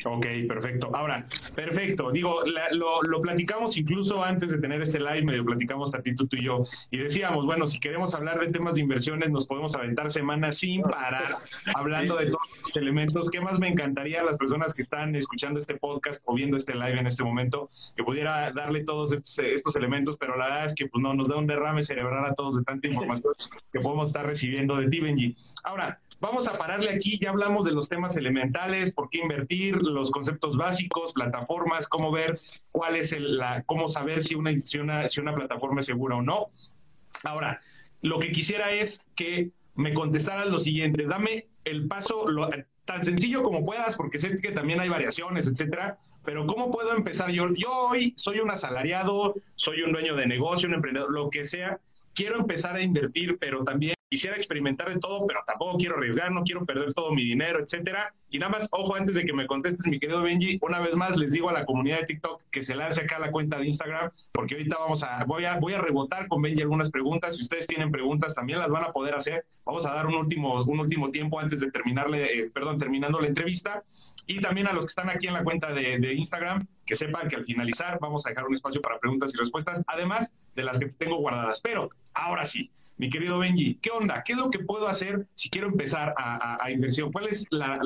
Ok, perfecto. Ahora, perfecto. Digo, lo, lo, platicamos incluso antes de tener este live, medio platicamos tantito tú y yo, y decíamos, bueno, si queremos hablar de temas de inversiones, nos podemos aventar semanas sin parar, hablando de todos los elementos. ¿Qué más me encantaría a las personas que están escuchando este podcast o viendo este live en este momento, que pudiera darle todos estos, estos elementos, pero la verdad es que pues, no, nos da un derrame cerebral a todos de tanta información que podemos estar recibiendo de ti, Benji. Ahora, Vamos a pararle aquí, ya hablamos de los temas elementales, por qué invertir, los conceptos básicos, plataformas, cómo ver cuál es el, la, cómo saber si una, si una plataforma es segura o no. Ahora, lo que quisiera es que me contestaras lo siguiente, dame el paso lo, tan sencillo como puedas, porque sé que también hay variaciones, etcétera, pero ¿cómo puedo empezar yo? Yo hoy soy un asalariado, soy un dueño de negocio, un emprendedor, lo que sea, quiero empezar a invertir, pero también quisiera experimentar de todo, pero tampoco quiero arriesgar, no quiero perder todo mi dinero, etcétera. Y nada más, ojo, antes de que me contestes, mi querido Benji, una vez más les digo a la comunidad de TikTok que se lance acá a la cuenta de Instagram, porque ahorita vamos a, voy a, voy a rebotar con Benji algunas preguntas. Si ustedes tienen preguntas, también las van a poder hacer. Vamos a dar un último, un último tiempo antes de terminarle, eh, perdón, terminando la entrevista. Y también a los que están aquí en la cuenta de, de Instagram, que sepan que al finalizar vamos a dejar un espacio para preguntas y respuestas, además de las que tengo guardadas. Pero ahora sí, mi querido Benji, ¿qué onda? ¿Qué es lo que puedo hacer si quiero empezar a, inversión? ¿Cuál es la,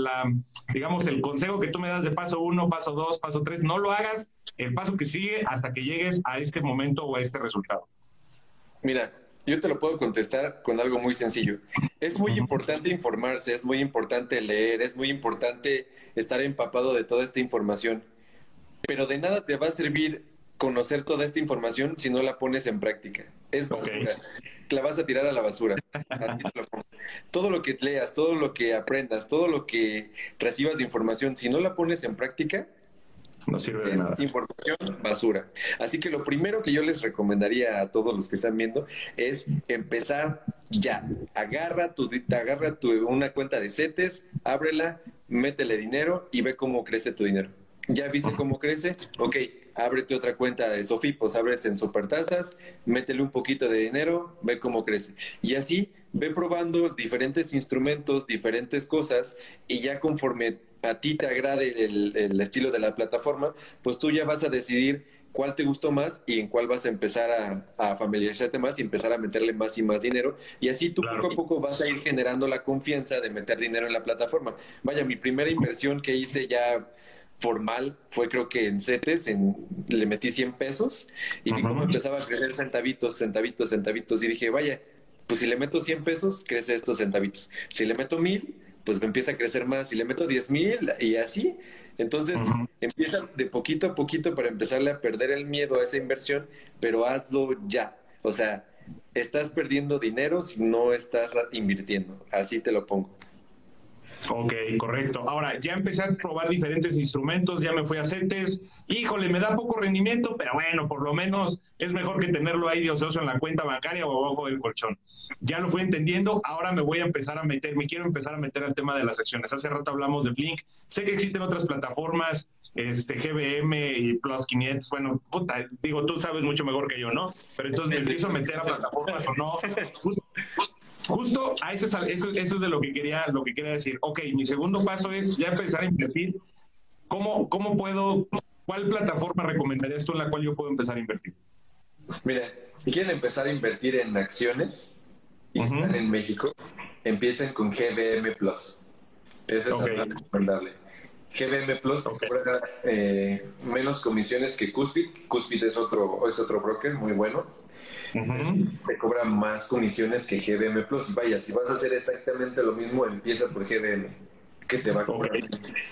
digamos, el consejo que tú me das de paso uno, paso dos, paso tres? No lo hagas, el paso que sigue hasta que llegues a este momento o a este resultado. Mira, yo te lo puedo contestar con algo muy sencillo. Es muy importante informarse, es muy importante leer, es muy importante estar empapado de toda esta información. Pero de nada te va a servir conocer toda esta información si no la pones en práctica. Es basura. La vas a tirar a la basura. todo lo que leas, todo lo que aprendas, todo lo que recibas de información, si no la pones en práctica, no sirve de nada. Información basura. Así que lo primero que yo les recomendaría a todos los que están viendo es empezar ya. Agarra tu, agarra tu, una cuenta de CETES, ábrela, métele dinero y ve cómo crece tu dinero. ¿Ya viste cómo crece? Ok, ábrete otra cuenta de Sofipos, abres en Supertasas, métele un poquito de dinero, ve cómo crece. Y así ve probando diferentes instrumentos, diferentes cosas, y ya conforme a ti te agrade el, estilo de la plataforma, pues tú ya vas a decidir cuál te gustó más y en cuál vas a empezar a, familiarizarte más y empezar a meterle más y más dinero. Y así tú poco a poco vas a ir generando la confianza de meter dinero en la plataforma. Vaya, mi primera inversión que hice ya formal fue creo que en CETES, en, le metí 100 pesos y vi cómo empezaba a crecer centavitos, centavitos, centavitos y dije, vaya, pues si le meto 100 pesos, crece estos centavitos. Si le meto mil, pues me empieza a crecer más. Si le meto 10 mil y así, entonces empieza de poquito a poquito para empezarle a perder el miedo a esa inversión, pero hazlo ya. O sea, estás perdiendo dinero si no estás invirtiendo. Así te lo pongo. Ok, correcto. Ahora, ya empecé a probar diferentes instrumentos, ya me fui a CETES. Híjole, me da poco rendimiento, pero bueno, por lo menos es mejor que tenerlo ahí de ocioso en la cuenta bancaria o abajo del colchón. Ya lo fui entendiendo, ahora me voy a empezar a meter, me quiero empezar a meter al tema de las acciones. Hace rato hablamos de Flink. Sé que existen otras plataformas, este GBM y Plus 500. Bueno, puta, digo, tú sabes mucho mejor que yo, ¿no? Pero entonces me empiezo a meter a plataformas o no. Justo a eso, eso, eso, es de lo que quería, lo que quería decir. Ok, mi segundo paso es ya empezar a invertir. ¿Cómo, cómo puedo, cuál plataforma recomendarías tú en la cual yo puedo empezar a invertir? Mira, si quieren empezar a invertir en acciones y están en México, empiecen con GBM Plus. Es okay. recomendable. GBM Plus cobra eh, menos comisiones que Cuspid. Cuspid es otro, es otro broker muy bueno te cobra más comisiones que GBM Plus. Y vaya, si vas a hacer exactamente lo mismo, empieza por GBM, que te va a cobrar.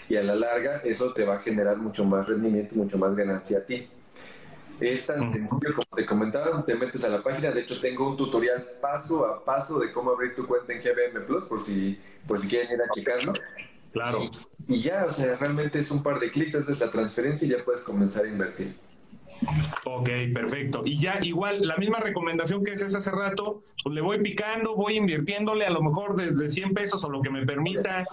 Y a la larga, eso te va a generar mucho más rendimiento, mucho más ganancia a ti. Es tan sencillo como te comentaba, te metes a la página, de hecho tengo un tutorial paso a paso de cómo abrir tu cuenta en GBM Plus, por si, por si quieren ir a checarlo. Claro. Y, y ya, o sea, realmente es un par de clics, haces la transferencia y ya puedes comenzar a invertir. Ok, perfecto. Y ya igual, la misma recomendación que es hace rato, pues le voy picando, voy invirtiéndole a lo mejor desde 100 pesos o lo que me permita.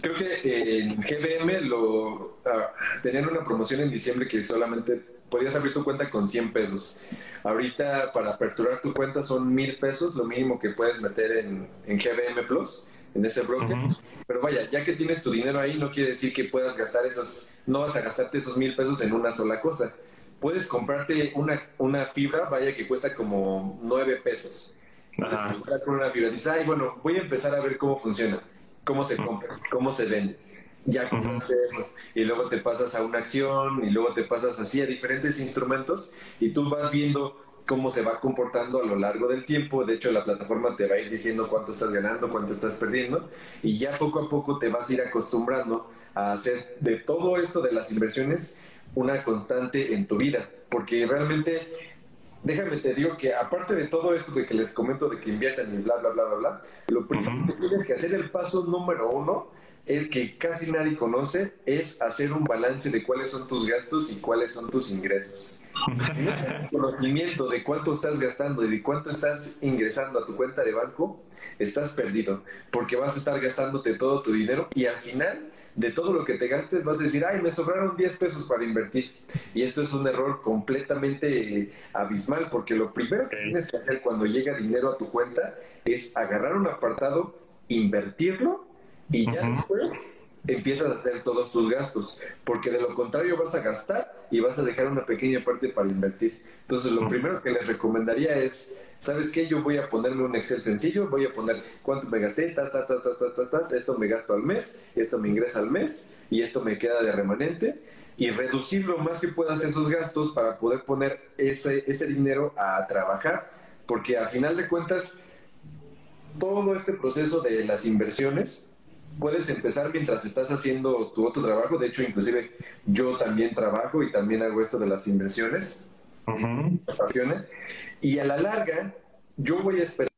Creo que eh, en GBM lo ah, tenían una promoción en diciembre que solamente podías abrir tu cuenta con 100 pesos. Ahorita para aperturar tu cuenta son mil pesos, lo mínimo que puedes meter en, en GBM Plus, en ese broker. Pero vaya, ya que tienes tu dinero ahí, no quiere decir que puedas gastar esos, no vas a gastarte esos mil pesos en una sola cosa puedes comprarte una, una fibra, vaya que cuesta como nueve pesos. Ajá. con una fibra. Dices, ay, bueno, voy a empezar a ver cómo funciona, cómo se compra, cómo se vende. Ya compraste eso. Y luego te pasas a una acción y luego te pasas así a diferentes instrumentos y tú vas viendo cómo se va comportando a lo largo del tiempo. De hecho, la plataforma te va a ir diciendo cuánto estás ganando, cuánto estás perdiendo y ya poco a poco te vas a ir acostumbrando a hacer de todo esto de las inversiones una constante en tu vida, porque realmente, déjame te digo que aparte de todo esto de que les comento de que inviertan y bla, bla, bla, bla, bla, lo primero que tienes que hacer, el paso número uno, el que casi nadie conoce, es hacer un balance de cuáles son tus gastos y cuáles son tus ingresos. conocimiento de cuánto estás gastando y de cuánto estás ingresando a tu cuenta de banco, estás perdido, porque vas a estar gastándote todo tu dinero y al final de todo lo que te gastes vas a decir, ay, me sobraron 10 pesos para invertir. Y esto es un error completamente abismal, porque lo primero que tienes que hacer cuando llega dinero a tu cuenta es agarrar un apartado, invertirlo y ya después empiezas a hacer todos tus gastos, porque de lo contrario vas a gastar y vas a dejar una pequeña parte para invertir. Entonces, lo primero que les recomendaría es, ¿sabes qué? Yo voy a ponerme un Excel sencillo, voy a poner cuánto me gasté, ta, ta, ta, ta, ta, ta, ta, esto me gasto al mes, esto me ingresa al mes y esto me queda de remanente y reducir lo más que puedas esos gastos para poder poner ese, ese dinero a trabajar, porque al final de cuentas, todo este proceso de las inversiones puedes empezar mientras estás haciendo tu otro trabajo. De hecho, inclusive yo también trabajo y también hago esto de las inversiones. Me apasiona. Y a la larga, yo voy a esperar.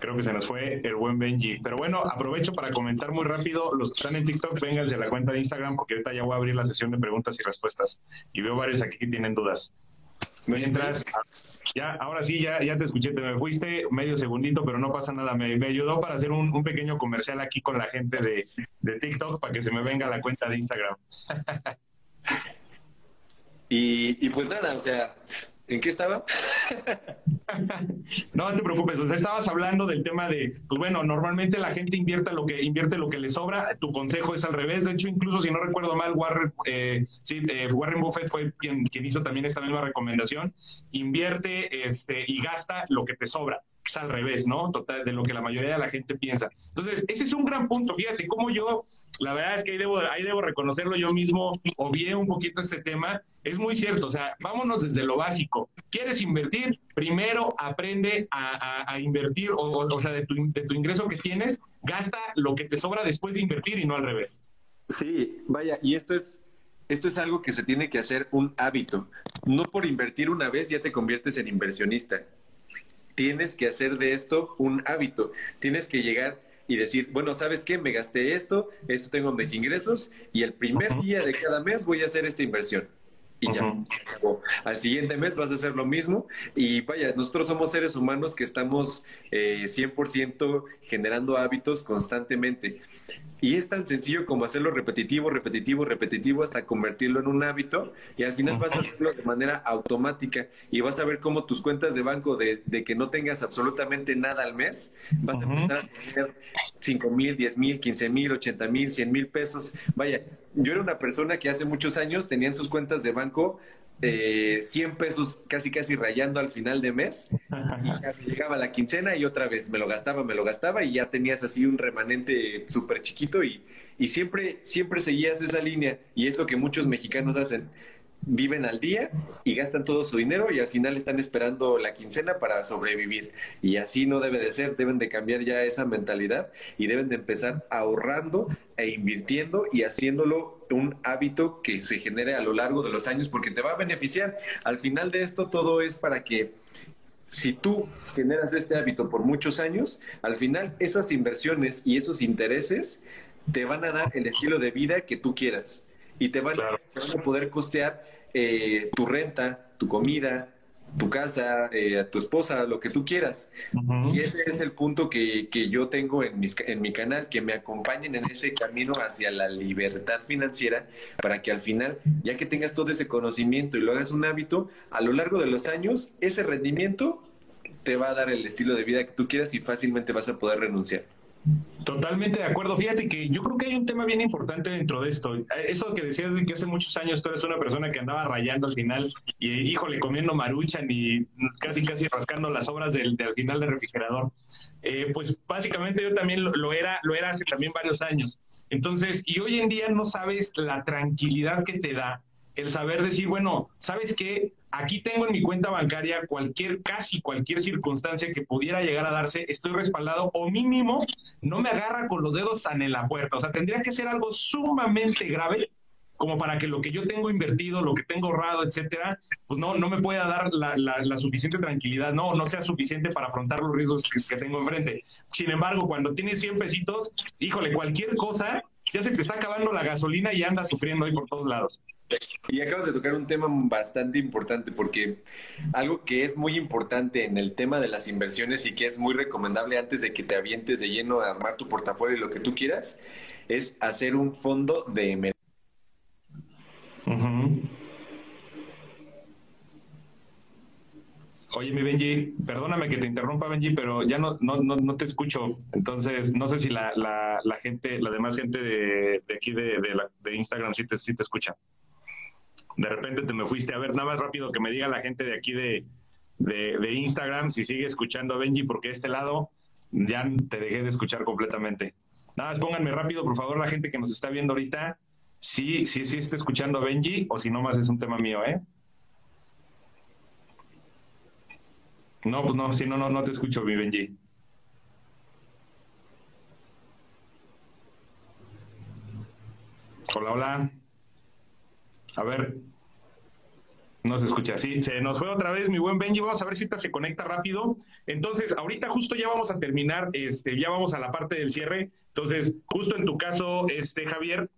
Creo que se nos fue el buen Benji. Pero bueno, aprovecho para comentar muy rápido. Los que están en TikTok, vengan de la cuenta de Instagram, porque ahorita ya voy a abrir la sesión de preguntas y respuestas. Y veo varios aquí que tienen dudas. Mientras, ya, ahora sí, ya, ya te escuché, te me fuiste medio segundito, pero no pasa nada. Me, ayudó para hacer un, pequeño comercial aquí con la gente de, de TikTok para que se me venga la cuenta de Instagram. y, y pues nada, o sea, ¿En qué estaba? no te preocupes, o sea, estabas hablando del tema de, pues bueno, normalmente la gente invierte lo que invierte lo que le sobra, tu consejo es al revés, de hecho, incluso si no recuerdo mal, Warren, eh, eh, Warren Buffett fue quien, quien hizo también esta misma recomendación, invierte este, y gasta lo que te sobra es al revés, ¿no? Total, de lo que la mayoría de la gente piensa. Entonces, ese es un gran punto. Fíjate cómo yo, la verdad es que ahí debo, ahí debo reconocerlo yo mismo, obvié un poquito este tema. Es muy cierto, o sea, vámonos desde lo básico. ¿Quieres invertir? Primero aprende a, invertir, o, sea, de tu, de tu ingreso que tienes, gasta lo que te sobra después de invertir y no al revés. Sí, vaya, y esto es esto es algo que se tiene que hacer un hábito. No por invertir una vez ya te conviertes en inversionista tienes que hacer de esto un hábito. Tienes que llegar y decir, bueno, ¿sabes qué? Me gasté esto, esto tengo mis ingresos y el primer día de cada mes voy a hacer esta inversión. Y ya, al siguiente mes vas a hacer lo mismo. Y vaya, nosotros somos seres humanos que estamos eh, 100% generando hábitos constantemente. Y es tan sencillo como hacerlo repetitivo, repetitivo, repetitivo hasta convertirlo en un hábito y al final vas a hacerlo de manera automática y vas a ver cómo tus cuentas de banco de, que no tengas absolutamente nada al mes, vas a empezar a tener 5 mil, 10 mil, 15 mil, 80 mil, 100 mil pesos. Vaya, yo era una persona que hace muchos años tenía en sus cuentas de banco eh, 100 pesos casi casi rayando al final de mes. Y llegaba la quincena y otra vez me lo gastaba, me lo gastaba y ya tenías así un remanente súper chiquito y, y siempre, siempre seguías esa línea. Y es lo que muchos mexicanos hacen viven al día y gastan todo su dinero y al final están esperando la quincena para sobrevivir. Y así no debe de ser, deben de cambiar ya esa mentalidad y deben de empezar ahorrando e invirtiendo y haciéndolo un hábito que se genere a lo largo de los años porque te va a beneficiar. Al final de esto todo es para que si tú generas este hábito por muchos años, al final esas inversiones y esos intereses te van a dar el estilo de vida que tú quieras y te van, a poder costear eh, tu renta, tu comida, tu casa, eh, a tu esposa, lo que tú quieras. Y ese es el punto que, que yo tengo en, mis, en mi canal, que me acompañen en ese camino hacia la libertad financiera, para que al final, ya que tengas todo ese conocimiento y lo hagas un hábito, a lo largo de los años, ese rendimiento te va a dar el estilo de vida que tú quieras y fácilmente vas a poder renunciar. Totalmente de acuerdo. Fíjate que yo creo que hay un tema bien importante dentro de esto. Eso que decías de que hace muchos años tú eres una persona que andaba rayando al final y, híjole, comiendo maruchan y casi, casi rascando las obras del, final del refrigerador. Eh, pues básicamente yo también lo, era, lo era hace también varios años. Entonces, y hoy en día no sabes la tranquilidad que te da el saber decir, bueno, ¿sabes qué? Aquí tengo en mi cuenta bancaria cualquier, casi cualquier circunstancia que pudiera llegar a darse, estoy respaldado o mínimo no me agarra con los dedos tan en la puerta. O sea, tendría que ser algo sumamente grave como para que lo que yo tengo invertido, lo que tengo ahorrado, etcétera, pues no, no me pueda dar la, suficiente tranquilidad, no, no sea suficiente para afrontar los riesgos que, que, tengo enfrente. Sin embargo, cuando tienes 100 pesitos, híjole, cualquier cosa, ya se te está acabando la gasolina y andas sufriendo ahí por todos lados. Y acabas de tocar un tema bastante importante porque algo que es muy importante en el tema de las inversiones y que es muy recomendable antes de que te avientes de lleno a armar tu portafolio y lo que tú quieras, es hacer un fondo de emergencia. Oye, mi Benji, perdóname que te interrumpa, Benji, pero ya no, no, no, te escucho. Entonces, no sé si la, la, la gente, la demás gente de, de aquí de, de, Instagram sí te, sí te escucha. De repente te me fuiste. A ver, nada más rápido que me diga la gente de aquí de, de, Instagram si sigue escuchando a Benji, porque este lado ya te dejé de escuchar completamente. Nada más pónganme rápido, por favor, la gente que nos está viendo ahorita, sí, sí, sí está escuchando a Benji, o si no más es un tema mío, ¿eh? No, pues no, si no, no, no te escucho, mi Benji. Hola, hola. A ver. No se escucha. Sí, se nos fue otra vez mi buen Benji. Vamos a ver si se conecta rápido. Entonces, ahorita justo ya vamos a terminar, este, ya vamos a la parte del cierre. Entonces, justo en tu caso, este, Javier,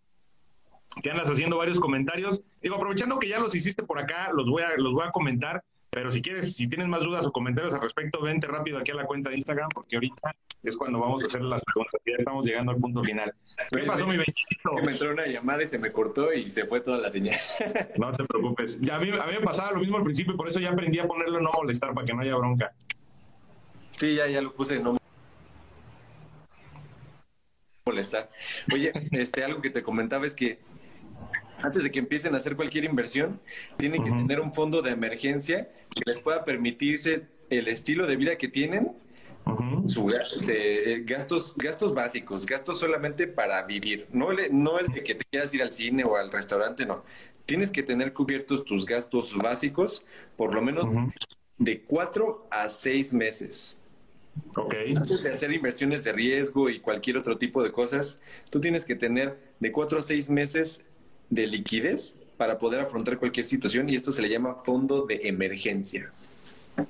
que andas haciendo varios comentarios. Digo, aprovechando que ya los hiciste por acá, los voy a, los voy a comentar. Pero si quieres, si tienes más dudas o comentarios al respecto, vente rápido aquí a la cuenta de Instagram, porque ahorita es cuando vamos a hacer las preguntas. Ya estamos llegando al punto final. ¿Qué pasó, mi bellito? Me entró una llamada y se me cortó y se fue toda la señal. No te preocupes. Ya a mí, a mí me pasaba lo mismo al principio y por eso ya aprendí a ponerlo no molestar para que no haya bronca. Sí, ya, ya lo puse no molestar. Oye, este, algo que te comentaba es que antes de que empiecen a hacer cualquier inversión, tienen que tener un fondo de emergencia que les pueda permitirse el estilo de vida que tienen, eh, gastos, gastos básicos, gastos solamente para vivir, no, el, no el de que te quieras ir al cine o al restaurante, no. Tienes que tener cubiertos tus gastos básicos por lo menos de cuatro a seis meses. Okay. Antes de hacer inversiones de riesgo y cualquier otro tipo de cosas, tú tienes que tener de cuatro a seis meses de liquidez para poder afrontar cualquier situación y esto se le llama fondo de emergencia.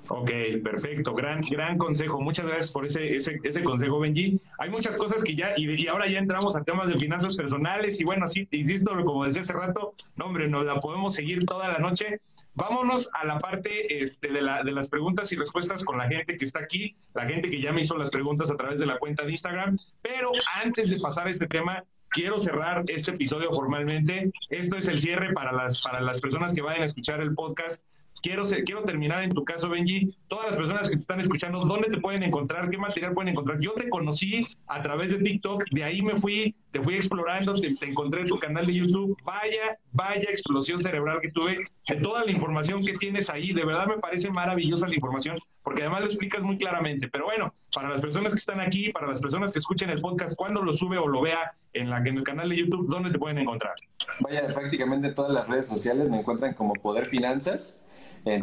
Ok, perfecto, gran, gran consejo. Muchas gracias por ese, ese, ese consejo, Benji. Hay muchas cosas que ya, y, ahora ya entramos a temas de finanzas personales, y bueno, sí, insisto, como decía hace rato, no, hombre, nos la podemos seguir toda la noche. Vámonos a la parte este, de, la, de las preguntas y respuestas con la gente que está aquí, la gente que ya me hizo las preguntas a través de la cuenta de Instagram. Pero antes de pasar a este tema, quiero cerrar este episodio formalmente. Esto es el cierre para las, para las personas que vayan a escuchar el podcast quiero, quiero terminar en tu caso, Benji. Todas las personas que te están escuchando, ¿dónde te pueden encontrar? ¿Qué material pueden encontrar? Yo te conocí a través de TikTok, de ahí me fui, te fui explorando, te, encontré en tu canal de YouTube. Vaya, vaya explosión cerebral que tuve de toda la información que tienes ahí. De verdad me parece maravillosa la información, porque además lo explicas muy claramente. Pero bueno, para las personas que están aquí, para las personas que escuchen el podcast, cuando lo sube o lo vea en, la, en el canal de YouTube, ¿dónde te pueden encontrar? Vaya, prácticamente todas las redes sociales me encuentran como Poder Finanzas en,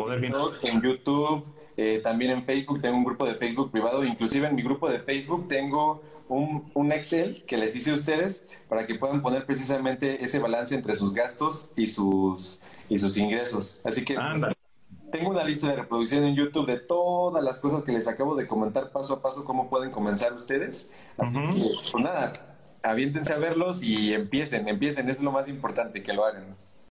en YouTube, eh, también en Facebook, tengo un grupo de Facebook privado, inclusive en mi grupo de Facebook tengo un, un, Excel que les hice a ustedes para que puedan poner precisamente ese balance entre sus gastos y sus, y sus ingresos. Así que pues, tengo una lista de reproducción en YouTube de todas las cosas que les acabo de comentar paso a paso, cómo pueden comenzar ustedes. Así que, pues nada, aviéntense a verlos y empiecen, empiecen, eso es lo más importante, que lo hagan.